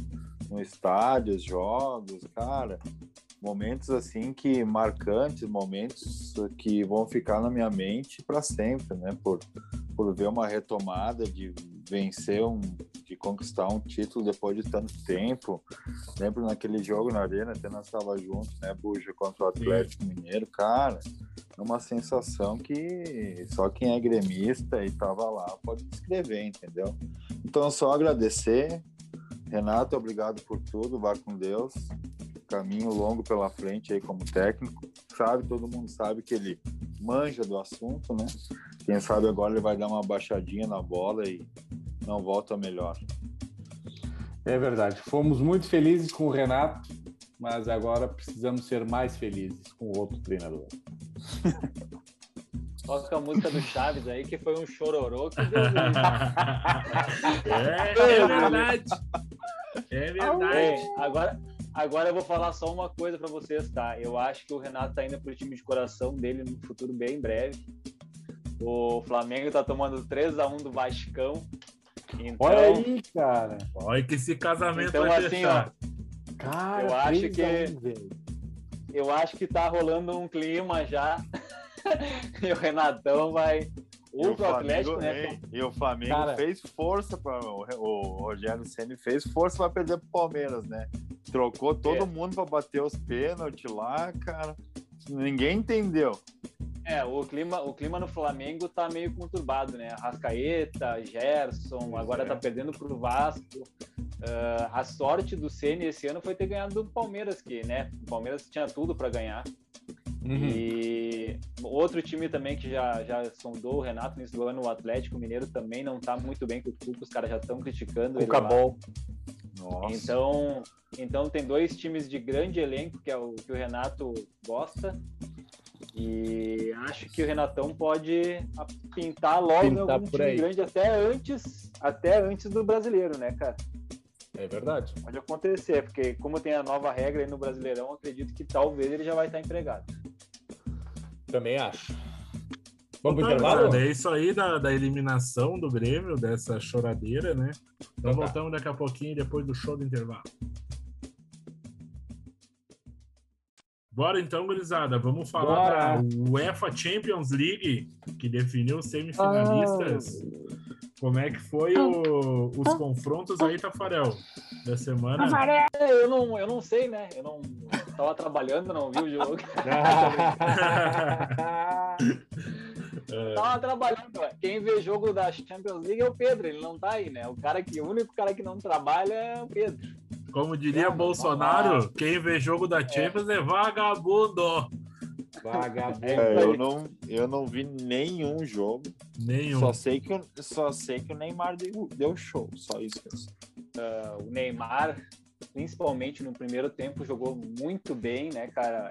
no estádio, os jogos, cara. Momentos assim que marcantes, momentos que vão ficar na minha mente para sempre, né? Por, por ver uma retomada de vencer um, de conquistar um título depois de tanto tempo. Lembro naquele jogo na arena, até nós estava junto, né, Buja, contra o Atlético Sim. Mineiro, cara, é uma sensação que só quem é gremista e estava lá pode descrever, entendeu? Então, só agradecer. Renato, obrigado por tudo, vá com Deus. Caminho longo pela frente aí como técnico. Sabe, todo mundo sabe que ele manja do assunto, né? Quem sabe agora ele vai dar uma baixadinha na bola e não volta melhor. É verdade. Fomos muito felizes com o Renato, mas agora precisamos ser mais felizes com o outro treinador. Toca a música do Chaves aí, que foi um chororô que Deus é, é verdade. É verdade. agora, agora eu vou falar só uma coisa para vocês, tá? Eu acho que o Renato tá indo pro time de coração dele no futuro bem breve. O Flamengo tá tomando 3 a 1 do Vascão. Então, Olha aí, cara. Olha que esse casamento então, vai assim, ó, cara, eu acho que eu acho que tá rolando um clima já. e o Renatão vai o, o Atlético, né? E o Flamengo cara, fez força para o, o Rogério Ceni fez força para perder pro Palmeiras, né? Trocou todo é. mundo para bater os pênaltis lá, cara. Ninguém entendeu. É, o clima, o clima no Flamengo tá meio conturbado, né? Rascaeta, Gerson, agora é. tá perdendo pro Vasco. Uh, a sorte do Ceni esse ano foi ter ganhado do Palmeiras, que, né? O Palmeiras tinha tudo para ganhar. Uhum. E outro time também que já, já sondou o Renato nesse ano, o Atlético Mineiro, também não tá muito bem com o Cuca, os caras já estão criticando. O Cabol. Então, então tem dois times de grande elenco, que é o que o Renato gosta, e acho que o Renatão pode pintar logo pintar algum time grande até antes, até antes do brasileiro, né, cara? É verdade. Pode acontecer, porque como tem a nova regra aí no Brasileirão, acredito que talvez ele já vai estar empregado. Também acho. Vamos pro intervalo? É isso aí da, da eliminação do Grêmio, dessa choradeira, né? Então, então tá. voltamos daqui a pouquinho, depois do show do intervalo. Bora então, gurizada. Vamos falar Bora. da UEFA Champions League, que definiu os semifinalistas. Oh. Como é que foi o, os confrontos aí, Tafarel, da semana? Tafarel, eu não, eu não sei, né? Eu não estava trabalhando, não vi o jogo. tava trabalhando, quem vê jogo da Champions League é o Pedro, ele não tá aí, né? O cara que, o único cara que não trabalha é o Pedro. Como diria Bolsonaro, quem vê jogo da Champions é, é vagabundo. Vagabundo. É, eu, não, eu não vi nenhum jogo. Nenhum. Só sei que, só sei que o Neymar deu, deu show. Só isso. Uh, o Neymar, principalmente no primeiro tempo, jogou muito bem, né, cara?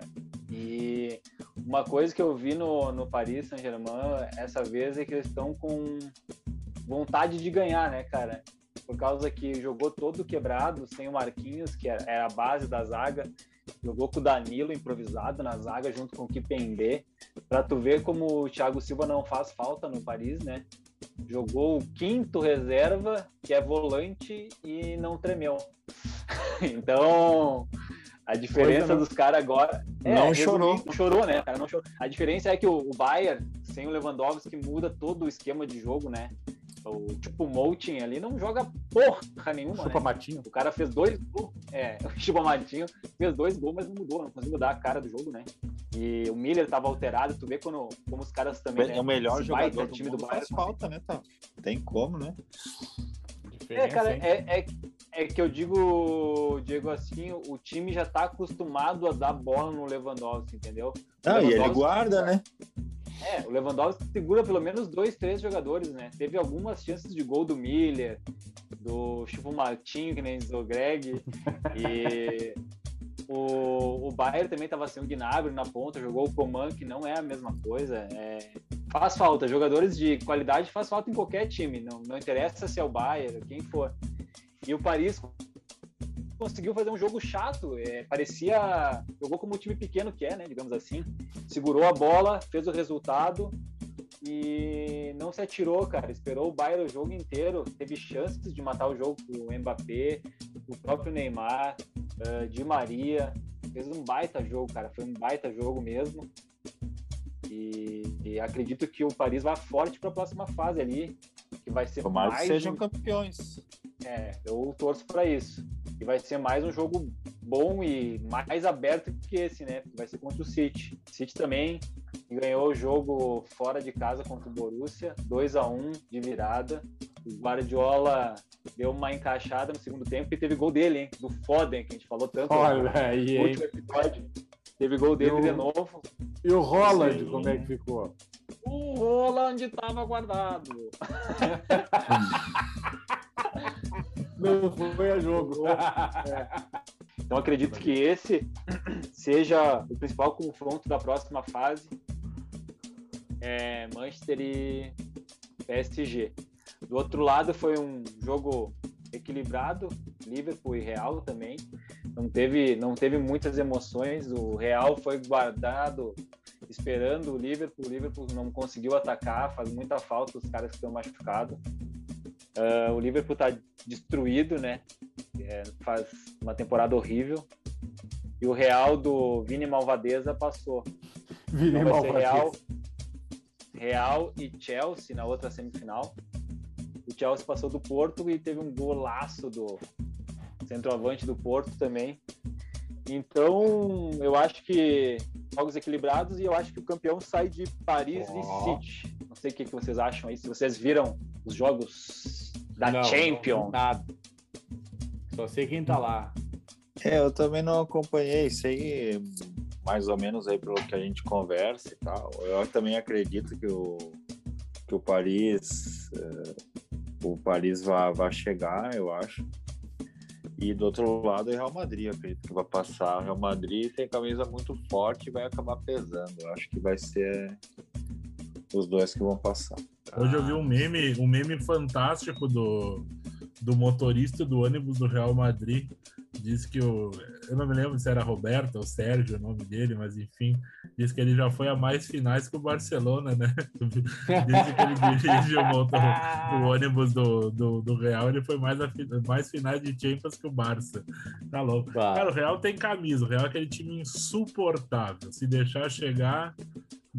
E uma coisa que eu vi no, no Paris Saint-Germain essa vez é que eles estão com vontade de ganhar, né, cara? Por causa que jogou todo quebrado, sem o Marquinhos, que era a base da zaga, jogou com o Danilo improvisado na zaga junto com o Kipembe, para tu ver como o Thiago Silva não faz falta no Paris, né? Jogou o quinto reserva, que é volante e não tremeu. então, a diferença dos caras agora. É, não chorou. Chorou, né? Cara, não chorou. A diferença é que o, o Bayern, sem o Lewandowski, muda todo o esquema de jogo, né? O tipo Moutin ali não joga porra nenhuma. Chupa né? Matinho. O cara fez dois gols. É, o Chupa Matinho fez dois gols, mas não mudou, não conseguiu mudar a cara do jogo, né? E o Miller estava alterado, tu vê como, como os caras também. É o né, melhor jogador do time do Bayern. Faz falta, né, tá? Tem como, né? É, cara, é, é, é, que eu digo, Diego, assim, o time já tá acostumado a dar bola no Lewandowski, entendeu? Ah, e ele guarda, né? É, o Lewandowski segura pelo menos dois, três jogadores, né? Teve algumas chances de gol do Miller, do Chico Martinho, que nem do Greg, e o, o Bayern também estava sem o Gnabry na ponta, jogou o Coman, que não é a mesma coisa. É, faz falta, jogadores de qualidade faz falta em qualquer time, não, não interessa se é o Bayern, quem for. E o Paris conseguiu fazer um jogo chato, é, parecia. jogou como um time pequeno que é, né, digamos assim. Segurou a bola, fez o resultado e não se atirou, cara. Esperou o Bayern o jogo inteiro, teve chances de matar o jogo com o Mbappé, o próprio Neymar, uh, Di Maria. Fez um baita jogo, cara. Foi um baita jogo mesmo. E, e acredito que o Paris vai forte para a próxima fase ali, que vai ser Tomara mais que sejam campeões. É, eu torço para isso. E vai ser mais um jogo bom e mais aberto que esse, né? Vai ser contra o City. O City também ganhou o jogo fora de casa contra o Borussia, 2 a 1 de virada. O Guardiola deu uma encaixada no segundo tempo e teve gol dele, hein? Do Foden, que a gente falou tanto Olha aí, no último episódio. Teve gol dele o... de novo. E o Holland, Sim. como é que ficou? O Holland estava guardado. Não foi a jogo. É. Então acredito que esse seja o principal confronto da próxima fase. É Manchester e PSG. Do outro lado foi um jogo equilibrado, Liverpool e Real também. Não teve, não teve muitas emoções. O Real foi guardado esperando o Liverpool. O Liverpool não conseguiu atacar, faz muita falta os caras que estão machucados. Uh, o Liverpool está destruído, né? É, faz uma temporada horrível. E o Real do Vini Malvadeza passou. Vini então Malvadeza. Real, Real e Chelsea na outra semifinal. O Chelsea passou do Porto e teve um golaço do centroavante do Porto também. Então, eu acho que jogos equilibrados e eu acho que o campeão sai de Paris oh. e City. Não sei o que vocês acham aí, se vocês viram os jogos da não, Champions. Não, nada. Só sei quem tá lá. É, eu também não acompanhei, sei mais ou menos aí pelo que a gente conversa e tal. Eu também acredito que o, que o Paris uh, o Paris vai, vai chegar, eu acho. E do outro lado é Real Madrid, acredito que vai passar. O Real Madrid tem camisa muito forte e vai acabar pesando. Eu acho que vai ser os dois que vão passar. Hoje eu vi um meme, um meme fantástico do, do motorista do ônibus do Real Madrid. Diz que o. Eu não me lembro se era Roberto ou Sérgio o nome dele, mas enfim, diz que ele já foi a mais finais que o Barcelona, né? diz que ele dirige o, motor, o ônibus do, do, do, Real, ele foi mais, a, mais finais de Champions que o Barça. Tá louco. Cara, o Real tem camisa, o Real é aquele time insuportável. Se deixar chegar,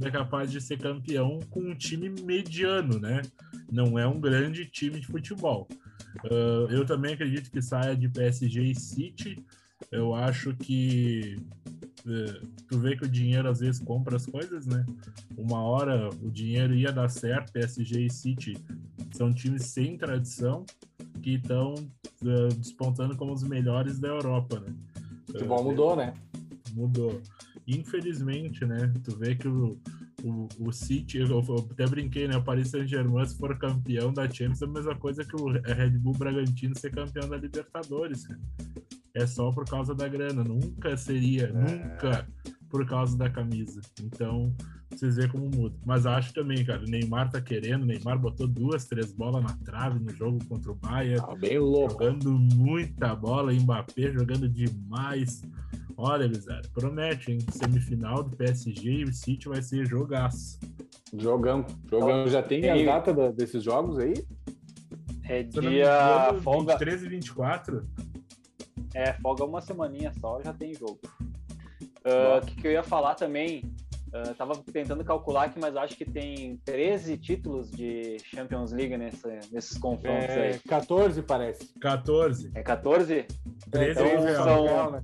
é capaz de ser campeão com um time mediano, né? Não é um grande time de futebol. Uh, eu também acredito que saia de PSG e City. Eu acho que uh, tu vê que o dinheiro às vezes compra as coisas, né? Uma hora o dinheiro ia dar certo. PSG e City são times sem tradição que estão uh, despontando como os melhores da Europa, né? O futebol mudou, né? Mudou infelizmente, né? Tu vê que o, o, o City, eu, eu até brinquei, né? O Paris Saint-Germain, se for campeão da Champions, é a mesma coisa que o Red Bull Bragantino ser campeão da Libertadores. É só por causa da grana, nunca seria, é. nunca por causa da camisa. Então, vocês veem como muda. Mas acho também, cara, o Neymar tá querendo, o Neymar botou duas, três bolas na trave no jogo contra o Bayern. Tá bem louco. Jogando muita bola, Mbappé jogando demais. Olha, Bizarro, promete, hein? Semifinal do PSG e o City vai ser jogaço. Jogão. Jogão. Já tem a data desses jogos aí? É dia folga. 13 e 24? É, folga uma semaninha só, já tem jogo. Ah, o uh, que, que eu ia falar também, uh, tava tentando calcular aqui, mas acho que tem 13 títulos de Champions League nessa, nesses confrontos é, aí. 14, parece. 14. É 14? 13 então, do Real. São, né?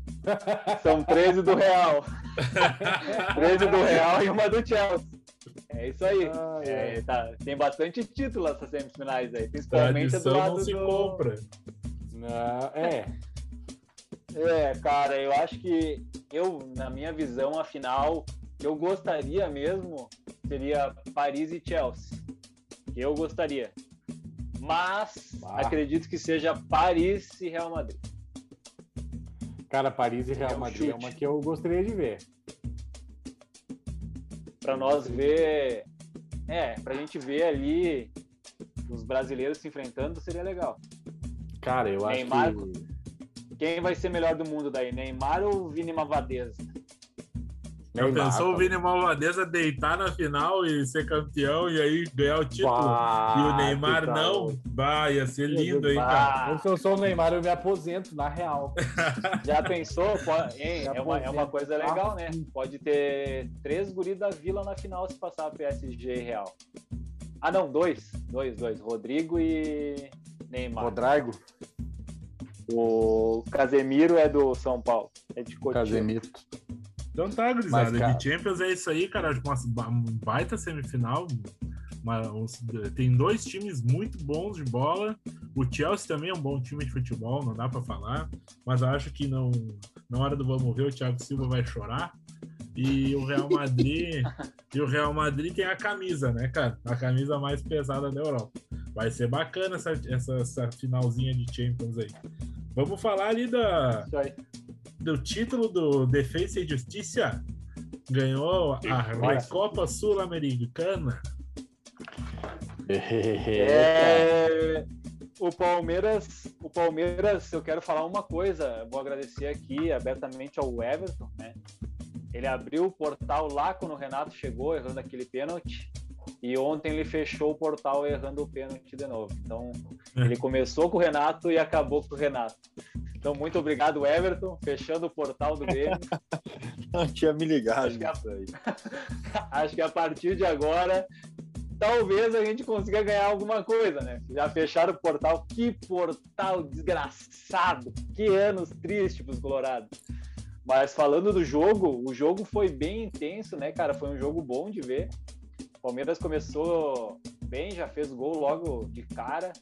são 13 do Real. 13 do Real e uma do Chelsea. É isso aí. Ah, É, é. tá, tem bastante título essas semifinais aí, principalmente a do Tradição lado não se do... compra. Não, é, É, cara, eu acho que eu, na minha visão, a final, eu gostaria mesmo seria Paris e Chelsea. Eu gostaria. Mas Bah. acredito que seja Paris e Real Madrid. cara, Paris e É Real um Madrid é chute. uma que eu gostaria de ver. Para nós ver. É, pra gente ver ali os brasileiros se enfrentando seria legal. Cara, eu acho Neymar- que Quem vai ser melhor do mundo daí? Neymar ou Vini Mavadeza? Já Neymar, pensou o cara. Vini Malvadeza deitar na final e ser campeão e aí ganhar o título? Bah, e o Neymar não? Bah, ia ser lindo, hein, cara? Ah, Se eu sou o Neymar, eu me aposento, na real. Já pensou? Hein, é, uma, é uma coisa legal, né? Pode ter três guris da Vila na final se passar PSG e Real. Ah, não, dois. Dois, dois. Rodrigo e Neymar. Rodrigo, O Casemiro é do São Paulo. É de Cotia. Casemiro. Então tá, gurizada. Mas, cara- De Champions é isso aí, cara. Uma ba- um baita semifinal. Uma- tem dois times muito bons de bola. O Chelsea também é um bom time de futebol, não dá pra falar. Mas eu acho que não, na hora do vamos ver, o Thiago Silva vai chorar. E o Real Madrid. e o Real Madrid tem a camisa, né, cara? A camisa mais pesada da Europa. Vai ser bacana essa, essa, essa finalzinha de Champions aí. Vamos falar ali da, do título do Defesa e Justiça. Ganhou a Recopa Sul-Americana. É, o Palmeiras, o Palmeiras, eu quero falar uma coisa, vou agradecer aqui abertamente ao Everton, né? Ele abriu o portal lá quando o Renato chegou, errando aquele pênalti, e ontem ele fechou o portal errando o pênalti de novo. Então, ele começou com o Renato e acabou com o Renato. Então, muito obrigado, Everton, fechando o portal do Grêmio. Não tinha me ligado Acho que a-. Acho que a partir de agora, talvez a gente consiga ganhar alguma coisa, né? Já fecharam o portal. Que portal desgraçado! Que anos tristes pros Colorados. Mas falando do jogo, o jogo foi bem intenso, né, cara? Foi um jogo bom de ver. Palmeiras começou bem, já fez gol logo de cara.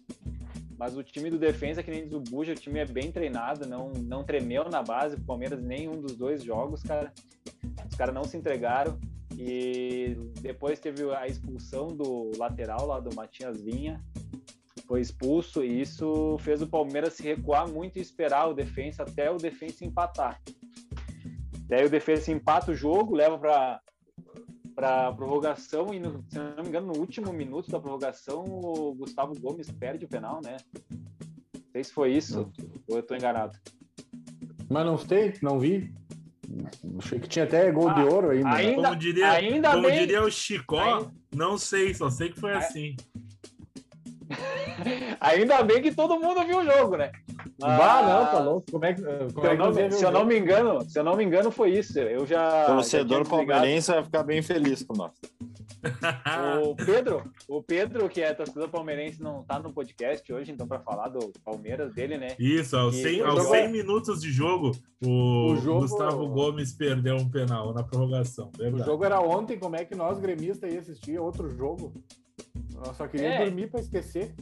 Mas o time do defesa, que nem diz o Buja, o time é bem treinado, não, não tremeu na base. O Palmeiras, nenhum dos dois jogos, cara. Os caras não se entregaram. E depois teve a expulsão do lateral lá do Matias Vinha. Foi expulso e isso fez o Palmeiras se recuar muito e esperar o defensa até o defensa empatar. Daí o defensa empata o jogo, leva para para prorrogação e no, se não me engano no último minuto da prorrogação o Gustavo Gomes perde o penal, né? Não sei se foi isso ou eu tô enganado. Mas não sei, não vi. Achei que tinha até gol de Ah, ouro ainda. ainda- Como diria, ainda como bem- diria o Chicó, Ainda- não sei, só sei que foi assim. Ainda bem que todo mundo viu o jogo, né? Bah, não, tá louco. Como é que, como Se é eu, que me- viu se o eu não me engano, se eu não me engano, foi isso. Eu já. O torcedor desligado. palmeirense vai ficar bem feliz com nós. O Pedro, o Pedro, que é torcedor palmeirense, não tá no podcast hoje, então, para falar do Palmeiras dele, né? Isso, aos E 100, o aos jogo 100 é- minutos de jogo, o, O jogo- Gustavo Gomes perdeu um penal na prorrogação. O Verdade. jogo era ontem, como é que nós gremistas ia assistir outro jogo? Eu só queria É. dormir pra esquecer.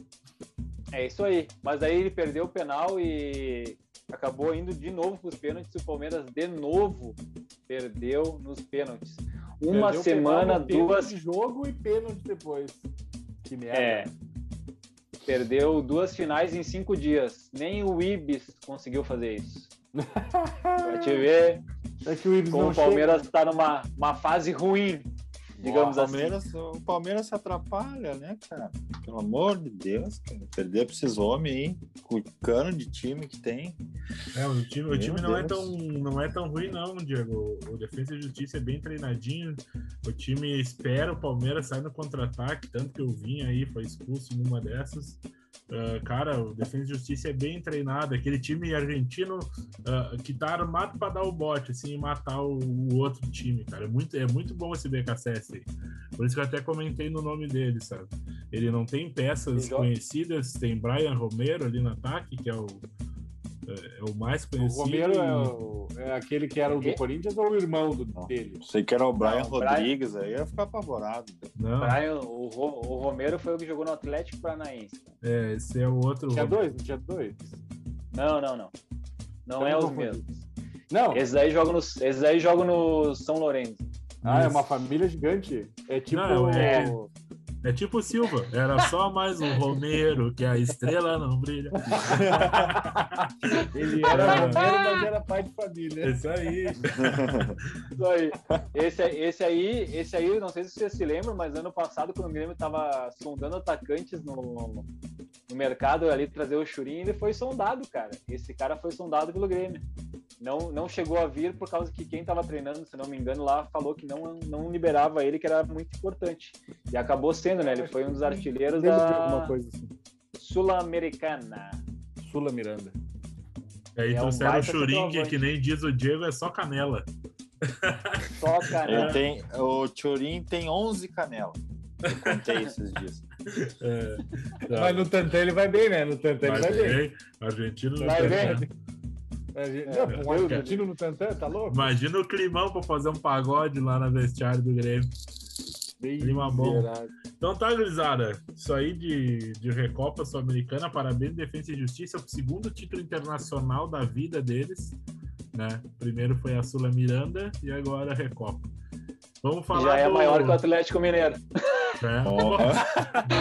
É isso aí. Mas aí ele perdeu o penal e acabou indo de novo para os pênaltis. O Palmeiras, de novo, perdeu nos pênaltis. Uma Perdeu semana, penal, duas. jogo e pênalti depois. Que merda. É. Perdeu duas finais em cinco dias. Nem o Ibis conseguiu fazer isso. Pra te ver É que o Ibis como o Palmeiras está numa uma fase ruim, digamos o assim. Palmeiras, O Palmeiras se atrapalha, né, cara? Pelo amor de Deus, cara. Perder pra esses homens aí, com o cano de time que tem. É, o time, o time não, é tão, não é tão ruim, não, Diego. O Defesa e Justiça é bem treinadinho. O time espera o Palmeiras sair no contra-ataque, tanto que o Vinha aí foi expulso numa dessas. Ah, cara, o Defesa e Justiça é bem treinado. Aquele time argentino ah, que tá armado para dar o bote, assim, e matar o, o outro time, cara. É muito, é muito bom esse BKSS aí. Por isso que eu até comentei no nome dele, sabe? Ele não tem peças joga- conhecidas, tem Brian Romero ali no ataque, que é o é, é o mais conhecido. O Romero é, o, é, aquele que era o do e? Corinthians ou o irmão do, dele? Sei que era o Brian Não, Rodrigues, Brian... aí ia ficar apavorado. Não. Brian, o, o, Romero foi o que jogou no Atlético Paranaense. É, esse é o outro. Tinha dois, tinha dois. Não, não, não. Não é os mesmos. Não. Esses aí jogam no, esses aí jogam no São Lourenço. Ah, Isso. é uma família gigante. É tipo. Não, é, é tipo o Silva, era só mais um Romero, que a estrela não brilha. Ele era. Romero, mas era pai de família. Isso aí. Isso aí. Esse, esse aí, esse aí, não sei se vocês se lembram, mas ano passado, quando o Grêmio estava sondando atacantes no, no mercado ali, trazer o Churin, ele foi sondado, cara. Esse cara foi sondado pelo Grêmio não, não chegou a vir por causa que quem estava treinando, se não me engano, lá falou que não, não liberava ele, que era muito importante. E acabou sendo, né? Ele foi um dos artilheiros da assim. Sul-Americana. Sula Miranda. E aí é trouxeram um o Churing, que nem diz o Diego, é só canela. Só canela. Tem, o Churin tem 11 canelas. Eu contei esses dias. É, Mas no Tantan ele vai bem, né? No Tantan ele vai bem. bem. Argentino no vai bem. É, um argentino no Tantan, tá louco? Imagina o climão pra fazer um pagode lá na vestiário do Grêmio. Bem Clima bom. Então tá, gurizada. Isso aí de, de Recopa Sul-Americana. Parabéns, Defesa e Justiça. O segundo título internacional da vida deles. Né? Primeiro foi a Sula Miranda e agora a Recopa. Vamos falar. Já é maior que o Atlético Mineiro. É. Oh.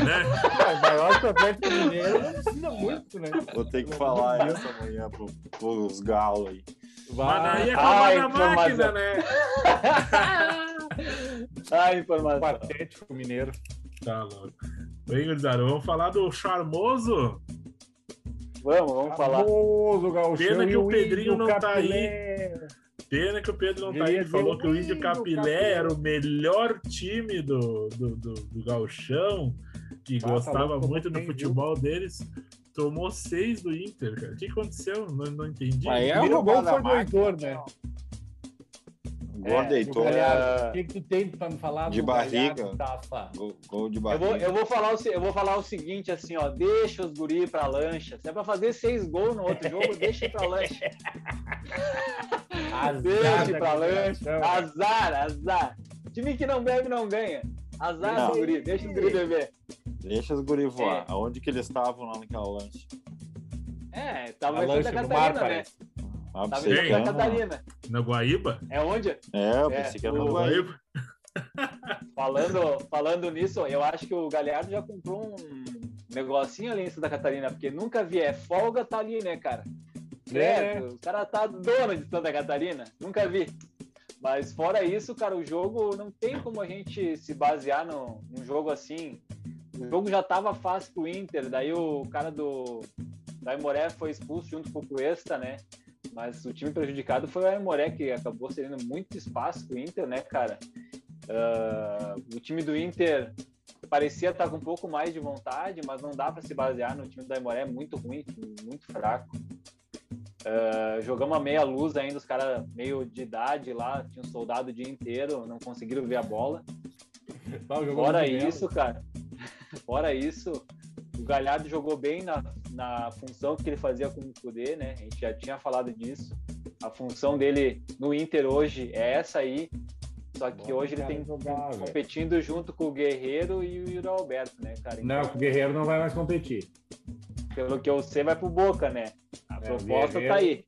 né? É, maior que o Atlético Mineiro não precisa muito, né? Vou ter que falar isso amanhã pro, pros galos aí. Vai. Mas aí é Ai, da máquina, né? Ai, informação. Patético mineiro. Tá louco. Bem, gurizada, vamos falar do charmoso? Vamos, vamos falar. Charmoso, Pena que o Pedrinho não tá aí. Pena que o Pedro não tá aí. Ele falou que o Índio Capilé era o melhor time do, do, do, do Galchão, que ah, gostava tá muito do futebol viu? deles. Tomou seis do Inter, cara. O que aconteceu? Não, não entendi. Aí é o gol foi do Heitor, né? Gol é, Heitor. O que, que tu tem pra me falar de barriga? Gol, gol, de barriga. Eu vou, eu, vou falar o, eu vou falar o seguinte, assim, ó. Deixa os guri pra lancha. Se é pra fazer seis gols no outro jogo, deixa pra lancha. Azar pra lanche. Azar, azar. Time que não bebe não ganha. Azar não. guri, deixa os guri beber. Deixa os guri voar. É. Aonde que eles estavam lá naquela lanche? É, tava em Santa Catarina, mar, né? Ah, tava em Santa Catarina. Na Guaíba? É onde? É, eu pensei é, que era no Guaíba. falando, falando nisso, eu acho que o Galhardo já comprou um negocinho ali em Santa Catarina, porque nunca vi, é folga, tá ali, né, cara? É. o cara tá dono de Santa Catarina, nunca vi. Mas fora isso, cara, o jogo não tem como a gente se basear no, num jogo assim. O jogo já tava fácil pro Inter, daí o cara do da Aimoré foi expulso junto com o Cuesta, né? Mas o time prejudicado foi o Aimoré, que acabou cedendo muito espaço pro Inter, né, cara? Uh, o time do Inter parecia estar com um pouco mais de vontade, mas não dá para se basear no time do Aimoré, muito ruim, muito fraco. Uh, jogamos a meia luz ainda, os caras meio de idade lá, tinha um soldado o dia inteiro, não conseguiram ver a bola. Fora isso, cara, fora isso, o Galhardo jogou bem na, na função que ele fazia com o Kudê, né? A gente já tinha falado disso. A função dele no Inter hoje é essa aí. Só que Bom, hoje ele tem jogar, competindo véio. junto com o Guerreiro e o Yuri Alberto, né, cara? Então, não, o Guerreiro não vai mais competir. Pelo que eu sei, vai pro Boca, né? A é, proposta tá aí.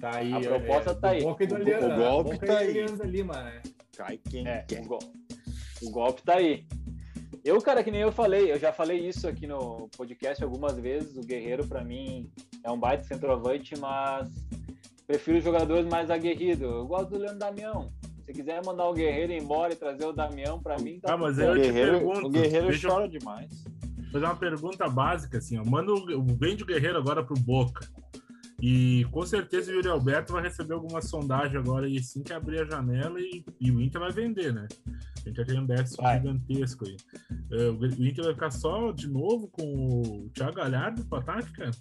Tá aí. A proposta é, tá aí. Boca e do o, o golpe tá aí. Lima, né? Cai quem é, quer. O, go o golpe tá aí. Eu, cara, que nem eu falei, eu já falei isso aqui no podcast algumas vezes. O Guerreiro, para mim, é um baita centroavante, mas prefiro jogadores mais aguerridos. Eu gosto do Leandro Damião. Se quiser mandar o Guerreiro embora e trazer o Damião, para mim, tá Ah, mas eu Guerreiro, pergunto, o Guerreiro chora demais fazer uma pergunta básica, assim, ó. Manda o, vende o Guerreiro agora pro Boca. E com certeza o Yuri Alberto vai receber alguma sondagem agora e assim que abrir a janela e, e o Inter vai vender, né? A gente já tem um déficit vai. gigantesco aí. Uh, o Inter vai ficar só de novo com o Thiago Galhardo para ataque, cara?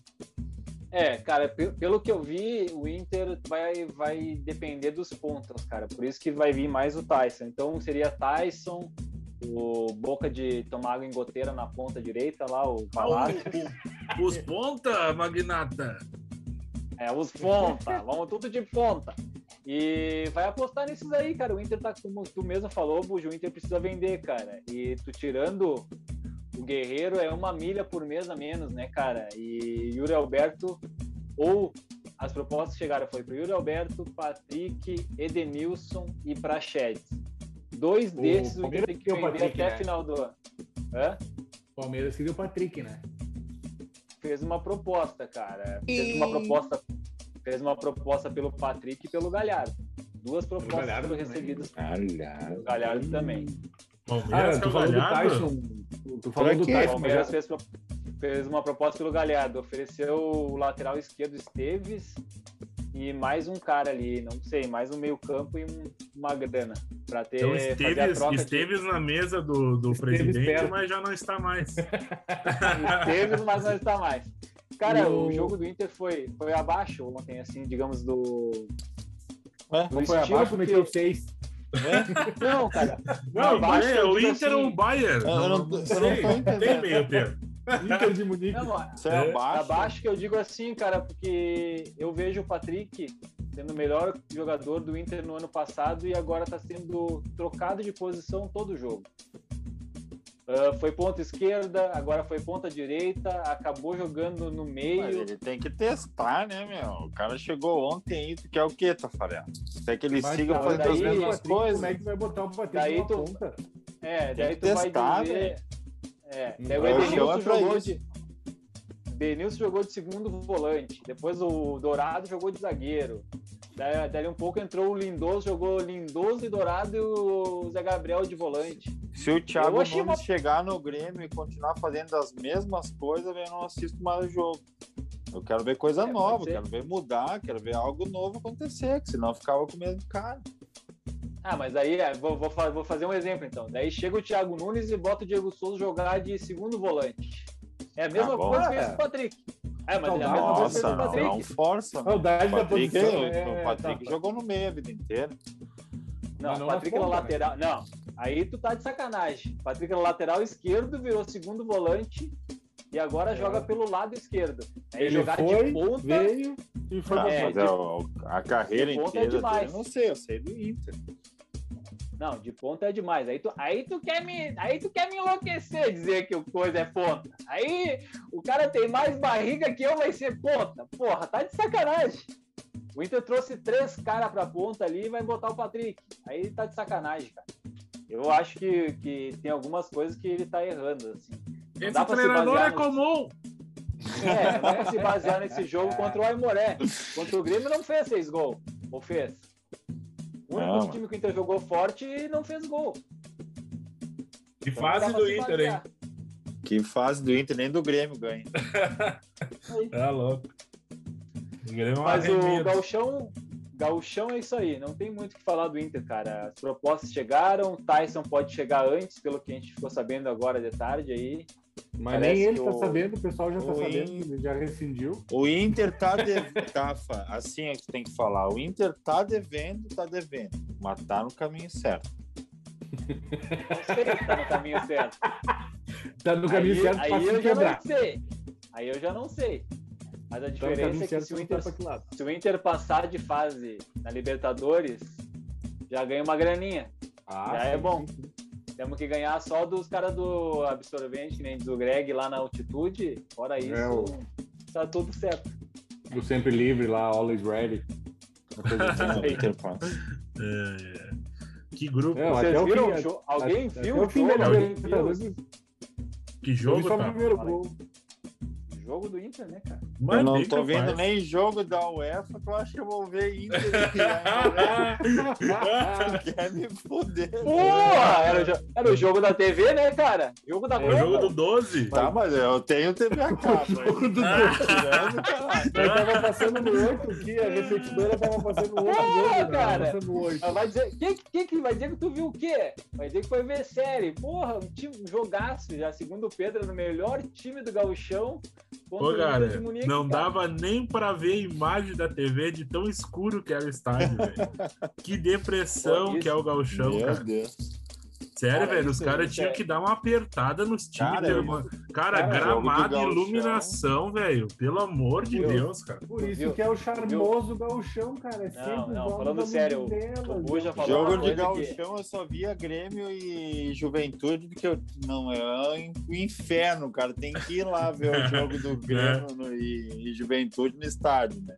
É, cara, pelo que eu vi, o Inter vai, vai depender dos pontos, cara. Por isso que vai vir mais o Tyson. Então seria Tyson, o Boca de tomar água em goteira na ponta direita lá, o Palácio. os ponta, Magnata! É, os ponta, vamos tudo de ponta. E vai apostar nesses aí, cara. O Inter tá, como tu mesmo falou, Bujo, o Inter precisa vender, cara. E tu tirando o Guerreiro é uma milha por mês a menos, né, cara? E Yuri Alberto, ou as propostas chegaram foi para Yuri Alberto, Patrick, Edenilson e Prachedes. Dois desses o, o Inter tem que vender Patrick, até né? final do ano. Hã? Palmeiras queria o Patrick, né? Fez uma proposta, cara. Fez e... uma proposta fez uma proposta pelo Patrick e pelo Galhardo. Duas propostas Galhardo foram recebidas. Galhardo. Galhardo também. Palmeiras ah, tu falou do Tyson. Tu falou do Tyson. Palmeiras fez, fez uma proposta pelo Galhardo. Ofereceu o lateral esquerdo Esteves e mais um cara ali, não sei, mais um meio campo e um, uma grana para ter então, Esteves, Esteves de... na mesa do, do presidente, perto. mas já não está mais. Esteves, mas não está mais. Cara, o... o jogo do Inter foi, foi abaixo ontem, assim, digamos, do. É, do foi abaixo, meteu seis. É? Não, cara. Não, abaixo, é, o Inter assim, ou o Bayern? Eu não, não, não sei, não tem meio tempo. Inter de Munique. Não, é abaixo. abaixo que eu digo assim, cara, porque eu vejo o Patrick sendo o melhor jogador do Inter no ano passado e agora está sendo trocado de posição todo jogo. Uh, foi ponta esquerda, agora foi ponta direita, acabou jogando no meio. Mas ele tem que testar, né, meu? O cara chegou ontem aí, tu quer o quê, Tafarel? Quer que ele Mas, siga tá, fazendo as mesmas coisas? Como é que vai botar o Patrick daí tu, ponta? É, daí tu testar, vai dizer... Né? É, daí o Edenilson é jogou de... Benilson jogou de segundo volante, depois o Dourado jogou de zagueiro. Daí, daí um pouco entrou o Lindoso, jogou Lindoso e Dourado e o Zé Gabriel de volante. Se o Thiago Nunes uma... chegar no Grêmio e continuar fazendo as mesmas coisas, eu não assisto mais o jogo. Eu quero ver coisa é, nova, quero ver mudar, quero ver algo novo acontecer, que senão eu ficava com o mesmo cara. Ah, mas aí é, vou, vou, vou, fazer um exemplo então. Daí chega o Thiago Nunes e bota o Diego Souza jogar de segundo volante. É a mesma tá coisa que fez o Patrick. É, mas é a mesma coisa que o Patrick. Não, força. Saudade o Patrick, da posição. É, o Patrick tá, jogou no meio a vida inteira. Não, o Patrick na lateral. Né? Não, aí tu tá de sacanagem. Patrick na lateral esquerdo virou segundo volante e agora é. joga pelo lado esquerdo. Aí Ele jogar foi, de ponta. Veio e foi ah, é, de, a carreira é inteira. É demais. eu não sei, eu sei do Inter. Não, de ponta é demais. Aí tu, aí tu quer me, aí tu quer me enlouquecer dizer que o coisa é ponta. Aí o cara tem mais barriga que eu vai ser ponta. Porra, tá de sacanagem. O Inter trouxe três caras pra ponta ali e vai botar o Patrick. Aí tá de sacanagem, cara. Eu acho que, que tem algumas coisas que ele tá errando, assim. Não Esse treinador é no... comum. É, não é se basear nesse jogo contra o Aimoré. Contra o Grêmio não fez seis gols. Ou fez? O único não, time que o Inter jogou forte e não fez gol. Que então, fase do Inter, hein? Que fase do Inter, nem do Grêmio ganha. é louco. O Mas o Galchão, Galchão é isso aí, não tem muito o que falar do Inter, cara. As propostas chegaram, Tyson pode chegar antes, pelo que a gente ficou sabendo agora de tarde aí. Mas Parece nem ele tá o... sabendo, o pessoal já tá sabendo, ele já rescindiu. O Inter tá devendo, Tafa, assim é que tem que falar. O Inter tá devendo, tá devendo, mas tá no caminho certo. Não sei se tá no caminho certo. Tá no caminho aí, certo aí eu já não sei. Aí eu já não sei. Mas a então, diferença então, é que se o, Inter, se o Inter passar de fase na Libertadores, já ganha uma graninha. Ah, já é sim, é bom. Temos que ganhar só dos caras do absorvente, nem do Greg lá na altitude. Fora isso, é, o... tá tudo certo. Do sempre livre lá, always ready. é, é. Que grupo. É, Vocês viram? Fim, alguém viu? Até o fim Libertadores. Que jogo, tá? o primeiro gol jogo do Inter, né, cara? Mas eu não tô vendo nem jogo da UEFA, que eu acho que eu vou ver Inter Quer me foder. Porra! Era, o era o jogo da TV, né, cara? Jogo da é o jogo do 12. Tá, mas eu tenho TV a cabo. jogo do 12. Eu tava passando no 8 aqui, a repetidora tava passando no 8. Porra, cara! Vai dizer, quem, quem que vai dizer que tu viu o quê? Vai dizer que foi ver série. Porra, um, time, um jogaço já, segundo o Pedro, no melhor time do gauchão. Pô, cara, Munique, não cara. dava nem para ver a imagem da TV de tão escuro que era o estádio, velho. Que depressão Pô, que é o Galchão, Meu cara. Deus. Sério, cara, velho, os caras tinham é... que dar uma apertada nos times. Cara, uma... cara, cara gramado e iluminação, velho. Pelo amor de Deus, cara. Por isso Viu? que é o charmoso gauchão, cara. É não, não, falando sério, o Buja falou Jogo de gauchão que... eu só via Grêmio e Juventude, que eu... não, é o inferno, cara. Tem que ir lá ver o jogo do Grêmio é. no... e... e Juventude no estádio, né?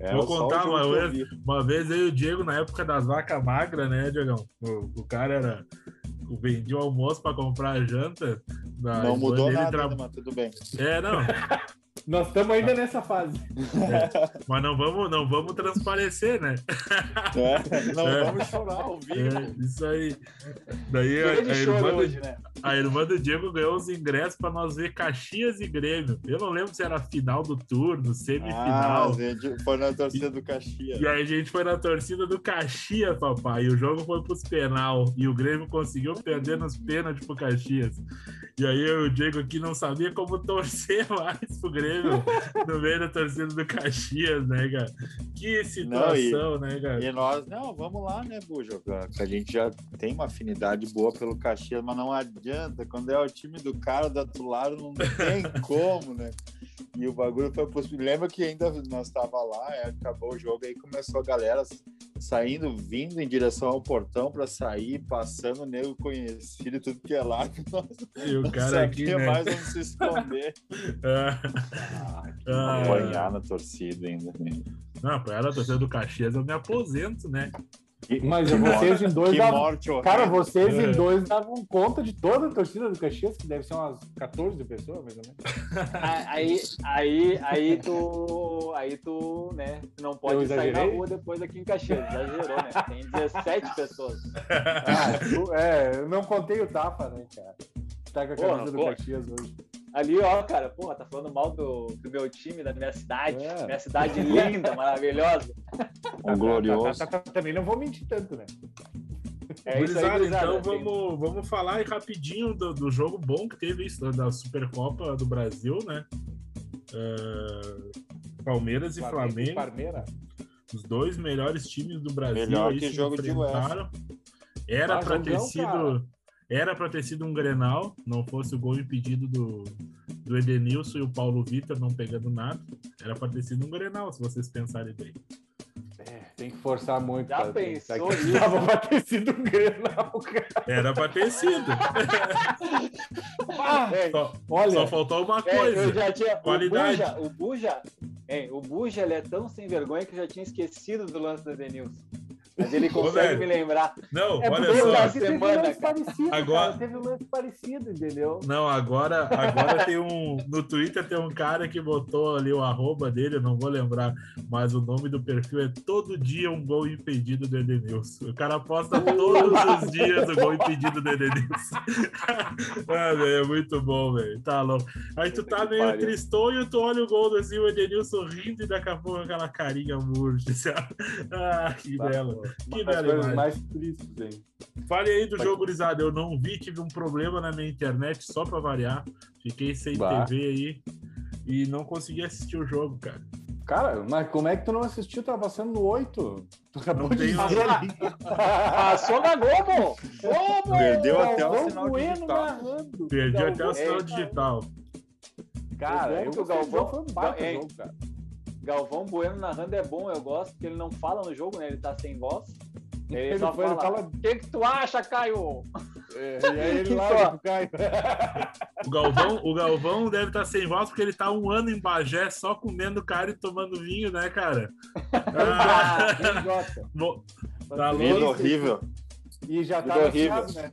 É, Vou contar uma vez, uma vez aí o Diego, na época das vacas magras, né, Diegão? O, o cara era vendi o almoço para comprar a janta. Não mudou nada, tra... mas tudo bem. É, não. Nós estamos ainda nessa fase. É, mas não vamos, não vamos transparecer, né? É, não é. vamos chorar ao vivo. É, isso aí. Daí a, a, irmã do, hoje, né? a irmã do Diego ganhou os ingressos para nós ver Caxias e Grêmio. Eu não lembro se era final do turno, semifinal. Ah, gente foi na torcida do Caxias. E aí a gente foi na torcida do Caxias, papai. E o jogo foi pros penal. E o Grêmio conseguiu perder nos pênaltis pro Caxias. E aí o Diego aqui não sabia como torcer mais pro Grêmio no meio da torcida do Caxias, né, cara? Que situação, não, e, né, cara? E nós, não, vamos lá, né, Bujo? A gente já tem uma afinidade boa pelo Caxias, mas não adianta. Quando é o time do cara do outro lado, não tem como, né? E o bagulho foi possível. Lembra que ainda nós tava lá, é, acabou o jogo, aí começou a galera saindo, vindo em direção ao portão para sair, passando o nego conhecido, tudo que é lá. Nossa, e o cara aqui, né? mais onde se esconder. ah, apanhar na torcida ainda. Não, apanhar na torcida do Caxias eu me aposento, né? Mas que vocês morte, em dois davam... morte, Cara, vocês é. em dois davam conta de toda a torcida do Caxias, que deve ser umas 14 pessoas, mais ou menos. Aí, aí, aí tu. Aí tu, né? Não pode sair na rua depois aqui em Caxias. Exagerou, né? Tem 17 pessoas. Ah, tu, é, eu não contei o tapa, né, cara? Tá com a camisa do Caxias hoje. Ali, ó, cara, porra, tá falando mal do, do meu time, da minha cidade. É. Minha cidade linda, maravilhosa. Um glorioso. Tá, tá, tá, também não vou mentir tanto, né? É isso aí, então vamos, vamos falar aí rapidinho do, do jogo bom que teve isso, da Supercopa do Brasil, né? Uh, Palmeiras e Flamengo. Palmeira. Os dois melhores times do Brasil. Melhor que jogo de UEFA. Era ah, para ter sido. Cara era para ter sido um Grenal, não fosse o gol impedido do, do Edenilson e o Paulo Vitor não pegando nada. Era para ter sido um Grenal, se vocês pensarem bem. É, tem que forçar muito. Já pensou isso? Tava pra ter sido um Grenal, cara. Era para ter sido. ah, só, olha, só faltou uma coisa. É, eu já tinha, qualidade. O Buja, o Buja, é, o Buja ele é tão sem vergonha que eu já tinha esquecido do lance do Edenilson. Mas ele consegue Ô, me lembrar. Não, é olha só. Semana, parecido, agora cara. teve um lance parecido, entendeu? Não, agora, agora tem um. No Twitter tem um cara que botou ali o arroba dele, eu não vou lembrar, mas o nome do perfil é Todo Dia um Gol Impedido do Edenilson. O cara posta todos os dias o gol impedido do Edenilson. ah, véio, é muito bom, velho. Tá louco. Aí tu tá meio tristonho, tu olha o gol do assim, o Edenilson rindo e daqui a pouco aquela carinha murcha. Ah, que tá Que bela mais tristes, hein? Fale aí do jogo, Gurizada. Eu não vi, tive um problema na minha internet, só pra variar. Fiquei sem bah. TV aí e não consegui assistir o jogo, cara. Cara, mas como é que tu não assistiu? Tava passando no 8. Tu acabou não de dizer. Passou na Globo! Globo! Perdeu até o sinal digital. Narrando. Perdeu até o sinal digital. Cara, o Galvão foi um baita jogo, cara. Galvão Bueno narrando é bom, eu gosto, porque ele não fala no jogo, né? Ele tá sem voz. Ele, ele só fala, fala... O que, que tu acha, Caio? É, e aí ele lá pro Caio. O Galvão, o Galvão deve estar tá sem voz porque ele tá um ano em Bagé só comendo cara e tomando vinho, né, cara? Ah, tá louco. horrível. E já tá vacinado, né?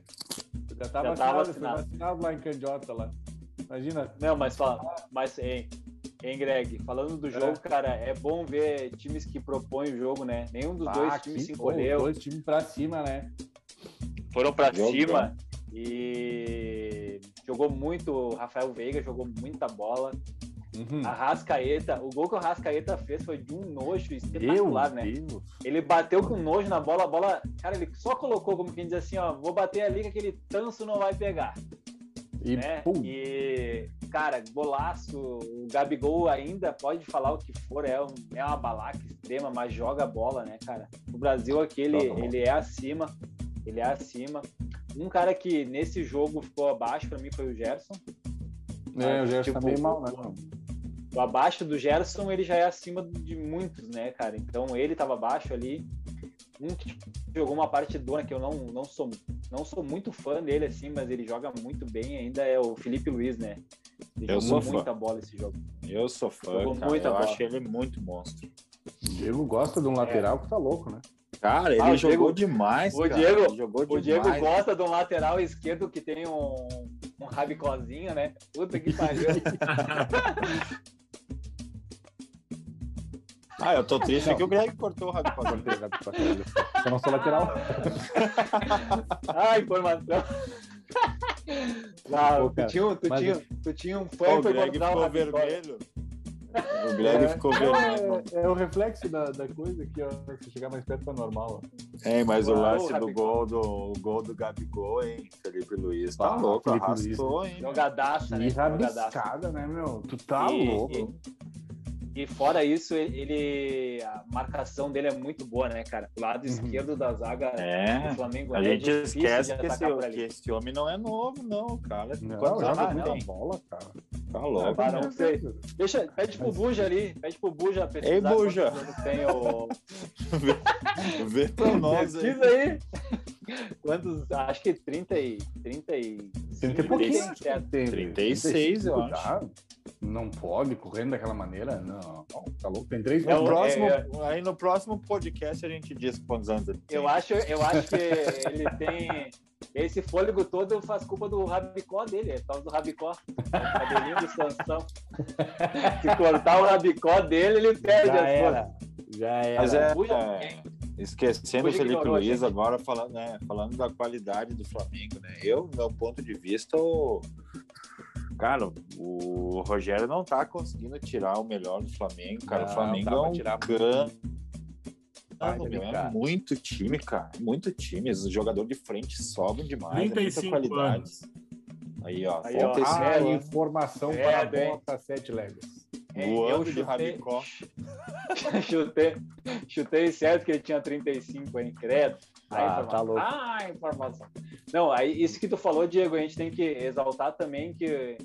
Já tá já vacinado, vacinado. vacinado lá em Candiota lá. Imagina. Não, mas fala, mas hein, Hein, Greg? Falando do jogo, é. cara, é bom ver times que propõem o jogo, né? Nenhum dos ah, dois times se encolheu. Dois times pra cima, né? Foram pra jogo, cima e jogou muito. O Rafael Veiga jogou muita bola. Uhum. A Rascaeta, o gol que o Rascaeta fez foi de um nojo espetacular, Meu né? Deus. Ele bateu com nojo na bola, a bola, cara, ele só colocou como quem diz assim, ó, vou bater ali que aquele tanso não vai pegar. E, né? e, cara, golaço. O Gabigol ainda pode falar o que for, é, um, é uma balaca extrema, mas joga bola, né, cara? O Brasil aqui, ele, ele é acima. Ele é acima. Um cara que nesse jogo ficou abaixo para mim foi o Gerson. É, o Gerson tipo, tá bem mal, né? O abaixo do Gerson ele já é acima de muitos, né, cara? Então ele tava abaixo ali. Um que jogou uma parte dona que eu não, não sou não sou muito fã dele assim, mas ele joga muito bem ainda é o Felipe Luiz, né? Ele eu jogou sou muita fã. bola esse jogo. Eu sou fã, cara. Muita eu bola. acho ele muito monstro. O Diego gosta de um lateral é. que tá louco, né? Cara, ele ah, jogou Diego, demais. O cara. Diego, jogou o Diego gosta de um lateral esquerdo que tem um, um rabicozinho, né? Puta que pariu. ah, eu tô triste não. que o Greg cortou o rabicozinho. Eu não sou lateral. ah, informação. Não, Pô, tu, tinha, tu, tinha, tu tinha um fã que foi Greg ficou vermelho. O Greg é, ficou vermelho. É, é, o reflexo da, da coisa que, ó, se chegar mais perto tá normal. Ó. É, mas o lance do gol do, o gol do Gabigol, hein? Felipe Luiz tá ah, louco, Felipe arrastou, Luiz, hein? Jogadaça, né? Rabiscada, né, meu? Tu tá e, louco. E... E fora isso, ele a marcação dele é muito boa, né, cara? O lado uhum. esquerdo da zaga é, do Flamengo. A é gente esquece que esse, que esse, homem não é novo, não, cara. Não, joga ah, muita bola, cara. Tá louco. Não sei. Deixa, pede pro Buja ali, pede pro Buja. Ei, Buja. Tem o... vê, vê pra nós aí. Pesquisa aí. Quantos, acho que 30 e... 30 e... 30 e pouquinho. 36, eu acho. Não pode correndo daquela maneira? Não, tá louco. Tem três é, no próximo, é, Aí no próximo podcast a gente diz quantos anos ele tem. Eu acho, eu acho que ele tem. Esse fôlego todo faz culpa do rabicó dele, é por causa do rabicó. O cabelinho do Sansão. Se cortar o rabicó dele, ele perde Já era. Já era. Mas é, é, esquecendo o Felipe Luiz agora, falando, né, falando da qualidade do Flamengo, né? Eu, do meu ponto de vista, o Cara, o Rogério não tá conseguindo tirar o melhor do Flamengo, cara. Não, o Flamengo é um tirar grande. é muito time, cara. Muito time. Os jogadores de frente sobem demais. 35 é muita qualidade. Anos. Aí, ó. Aí, ó ah, informação é, para bem. bota sete léguas. Voando eu chutei, de rabicó. chutei, chutei certo que ele tinha 35, hein? Credo. Ah, tá louco. Ah, informação. Não, aí isso que tu falou, Diego, a gente tem que exaltar também que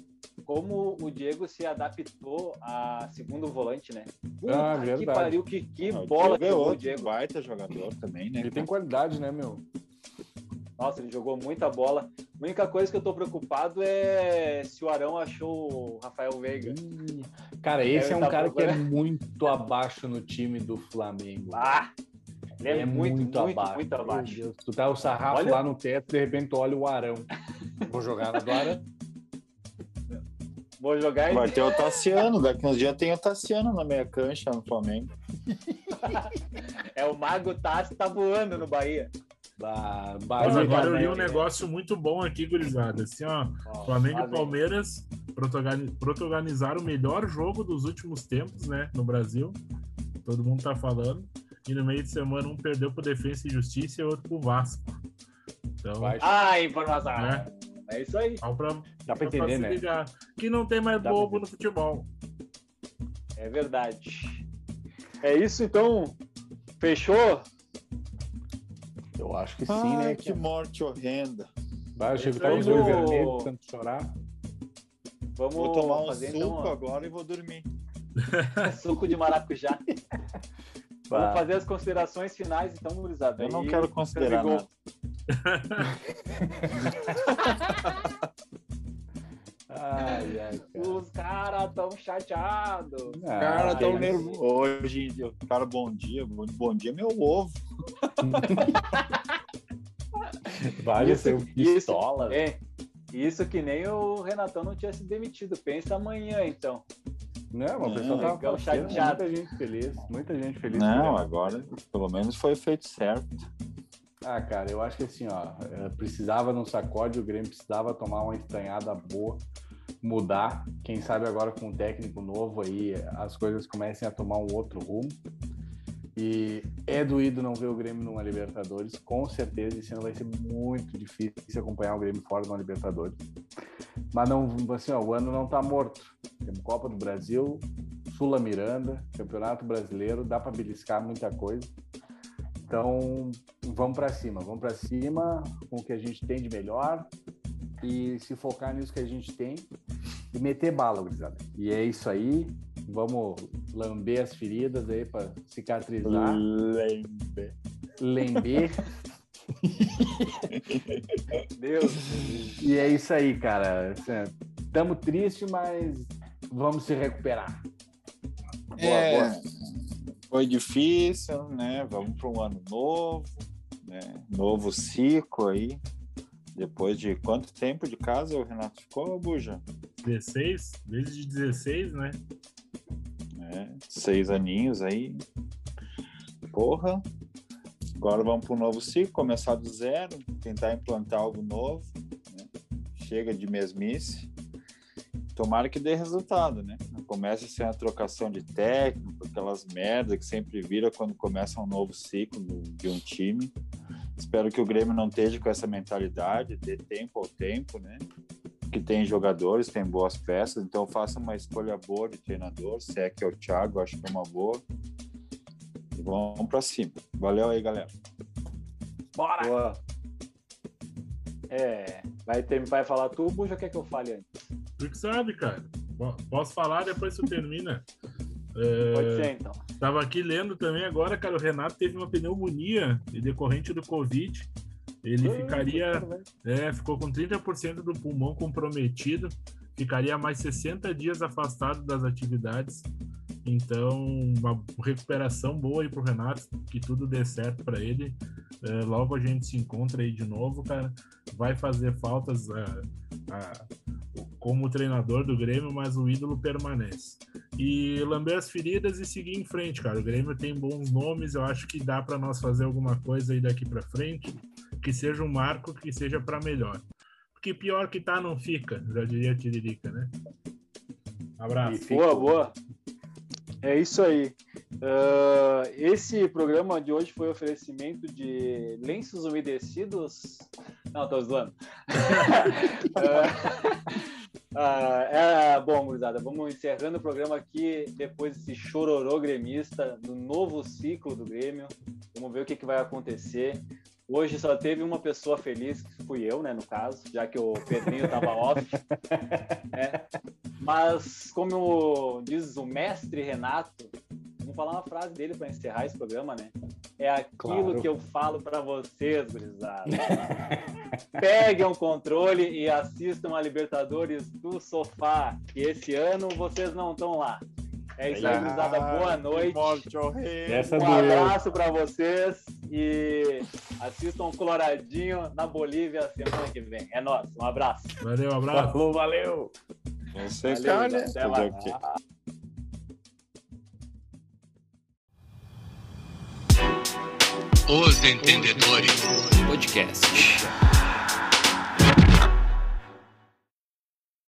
como o Diego se adaptou a segundo volante, né? Puta ah, verdade. que pariu, que, que ah, bola que é outro, o Diego. Baita jogador também, né? Ele tem qualidade, né, meu? Nossa, ele jogou muita bola. A única coisa que eu tô preocupado é se o Arão achou o Rafael Veiga. cara, esse é um tá cara que é muito abaixo no time do Flamengo. Ah! Ele é, é muito, muito, muito, abaixo. Muito abaixo. Tu tá o sarrafo olha... lá no teto, de repente tu olha o Arão. Vou jogar na do Arão. Vou jogar Vai ter o Tassiano, daqui uns dias tem o Tassiano na meia cancha no Flamengo. é o Mago Tassi tá voando no Bahia. Bah, Mas agora eu li um negócio muito bom aqui, gurizada. Assim, ó, ó Flamengo e Palmeiras protagonizaram o melhor jogo dos últimos tempos, né, no Brasil. Todo mundo tá falando. E no meio de semana um perdeu pro Defensa e Justiça e outro pro Vasco. Então, ah, informação. É, é isso aí. Então, pra, Dá pra entender, né? Ligar, que não tem mais Dá bobo no futebol. É verdade. É isso, então. Fechou? Eu acho que sim, Ai, né? Que morte horrenda. Vai, eu chego com os olhos vermelhos, tanto chorar. Vamos vou tomar um fazer, suco então, agora e vou dormir. suco de maracujá. Vamos fazer as considerações finais, então, gurizada. Eu não quero considerar nada. ai, ai, cara. Os caras tão chateados. Os caras tão nervosos. Hoje, cara, bom dia. Bom dia, meu ovo. Vale isso, ser pistola. Isso, é, isso que nem o Renatão não tinha se demitido. Pensa amanhã, então. Não, o pessoal tava então, chateado. Muita gente feliz, muita gente feliz. Não, agora pelo menos foi feito certo. Ah, cara, eu acho que assim, ó, eh, precisava num sacode, o Grêmio precisava tomar uma estranhada boa, mudar. Quem sabe agora com um técnico novo aí as coisas comecem a tomar um outro rumo. E é doído não ver o Grêmio numa Libertadores, com certeza. Esse ano vai ser muito difícil acompanhar o Grêmio fora de uma Libertadores. Mas não, assim, ó, o ano não tá morto. Temos Copa do Brasil, Sula Miranda, Campeonato Brasileiro, dá para beliscar muita coisa. Então, vamos para cima, vamos para cima com o que a gente tem de melhor e se focar nisso que a gente tem e meter bala, gurizada. E é isso aí. Vamos lamber as feridas aí para cicatrizar. Lembre. Lember. Deus. E é isso aí, cara. Tamo triste, mas vamos se recuperar. Boa, é, boa. Foi difícil, né? Vamos para um ano novo, né? Novo ciclo aí. Depois de quanto tempo de casa o Renato ficou, Buja? 16, desde 16, né? É, seis aninhos aí. Porra. Agora vamos para um novo ciclo, começar do zero, tentar implantar algo novo. Né? Chega de mesmice. Tomara que dê resultado, né? Comece a ser uma trocação de técnico, aquelas merdas que sempre vira quando começa um novo ciclo de um time. Espero que o Grêmio não esteja com essa mentalidade, dê tempo ao tempo, né? Que tem jogadores, tem boas peças, então faça uma escolha boa de treinador, se é que é o Thiago, acho que é uma boa. E vamos para cima. Valeu aí, galera. Bora! Boa. É, vai, ter, vai falar tu, ou já quer que eu fale antes? Tu que sabe, cara. Posso falar depois tu termina. É, Pode ser, então. Tava aqui lendo também agora, cara, o Renato teve uma pneumonia decorrente do Covid. Ele ficaria. É, ficou com 30% do pulmão comprometido, ficaria mais 60 dias afastado das atividades. Então, uma recuperação boa aí pro Renato, que tudo dê certo para ele. É, logo a gente se encontra aí de novo, cara. Vai fazer faltas a, a, como treinador do Grêmio, mas o ídolo permanece. E lamber as feridas e seguir em frente, cara. O Grêmio tem bons nomes, eu acho que dá para nós fazer alguma coisa aí daqui para frente, que seja um marco, que seja para melhor. Porque pior que tá não fica, já diria Tiririca, né? Abraço. Boa, boa. É isso aí. Uh, esse programa de hoje foi oferecimento de lenços umedecidos. Não, tô zoando. uh, uh, é, bom, gurizada, vamos encerrando o programa aqui depois desse chororô gremista, do novo ciclo do Grêmio. Vamos ver o que, que vai acontecer. Hoje só teve uma pessoa feliz, que fui eu, né, no caso, já que o Pedrinho estava off. Né? Mas, como diz o mestre Renato, vamos falar uma frase dele para encerrar esse programa, né? É aquilo claro. que eu falo para vocês, gurizada. Peguem o controle e assistam a Libertadores do sofá, que esse ano vocês não estão lá. É isso aí, gurizada. Boa noite. Essa um abraço para vocês e assistam o Coloradinho na Bolívia semana que vem. É nóis. Um abraço. Valeu, um abraço. Falou, valeu. Você valeu, Até mais. Os Entendedores Podcast.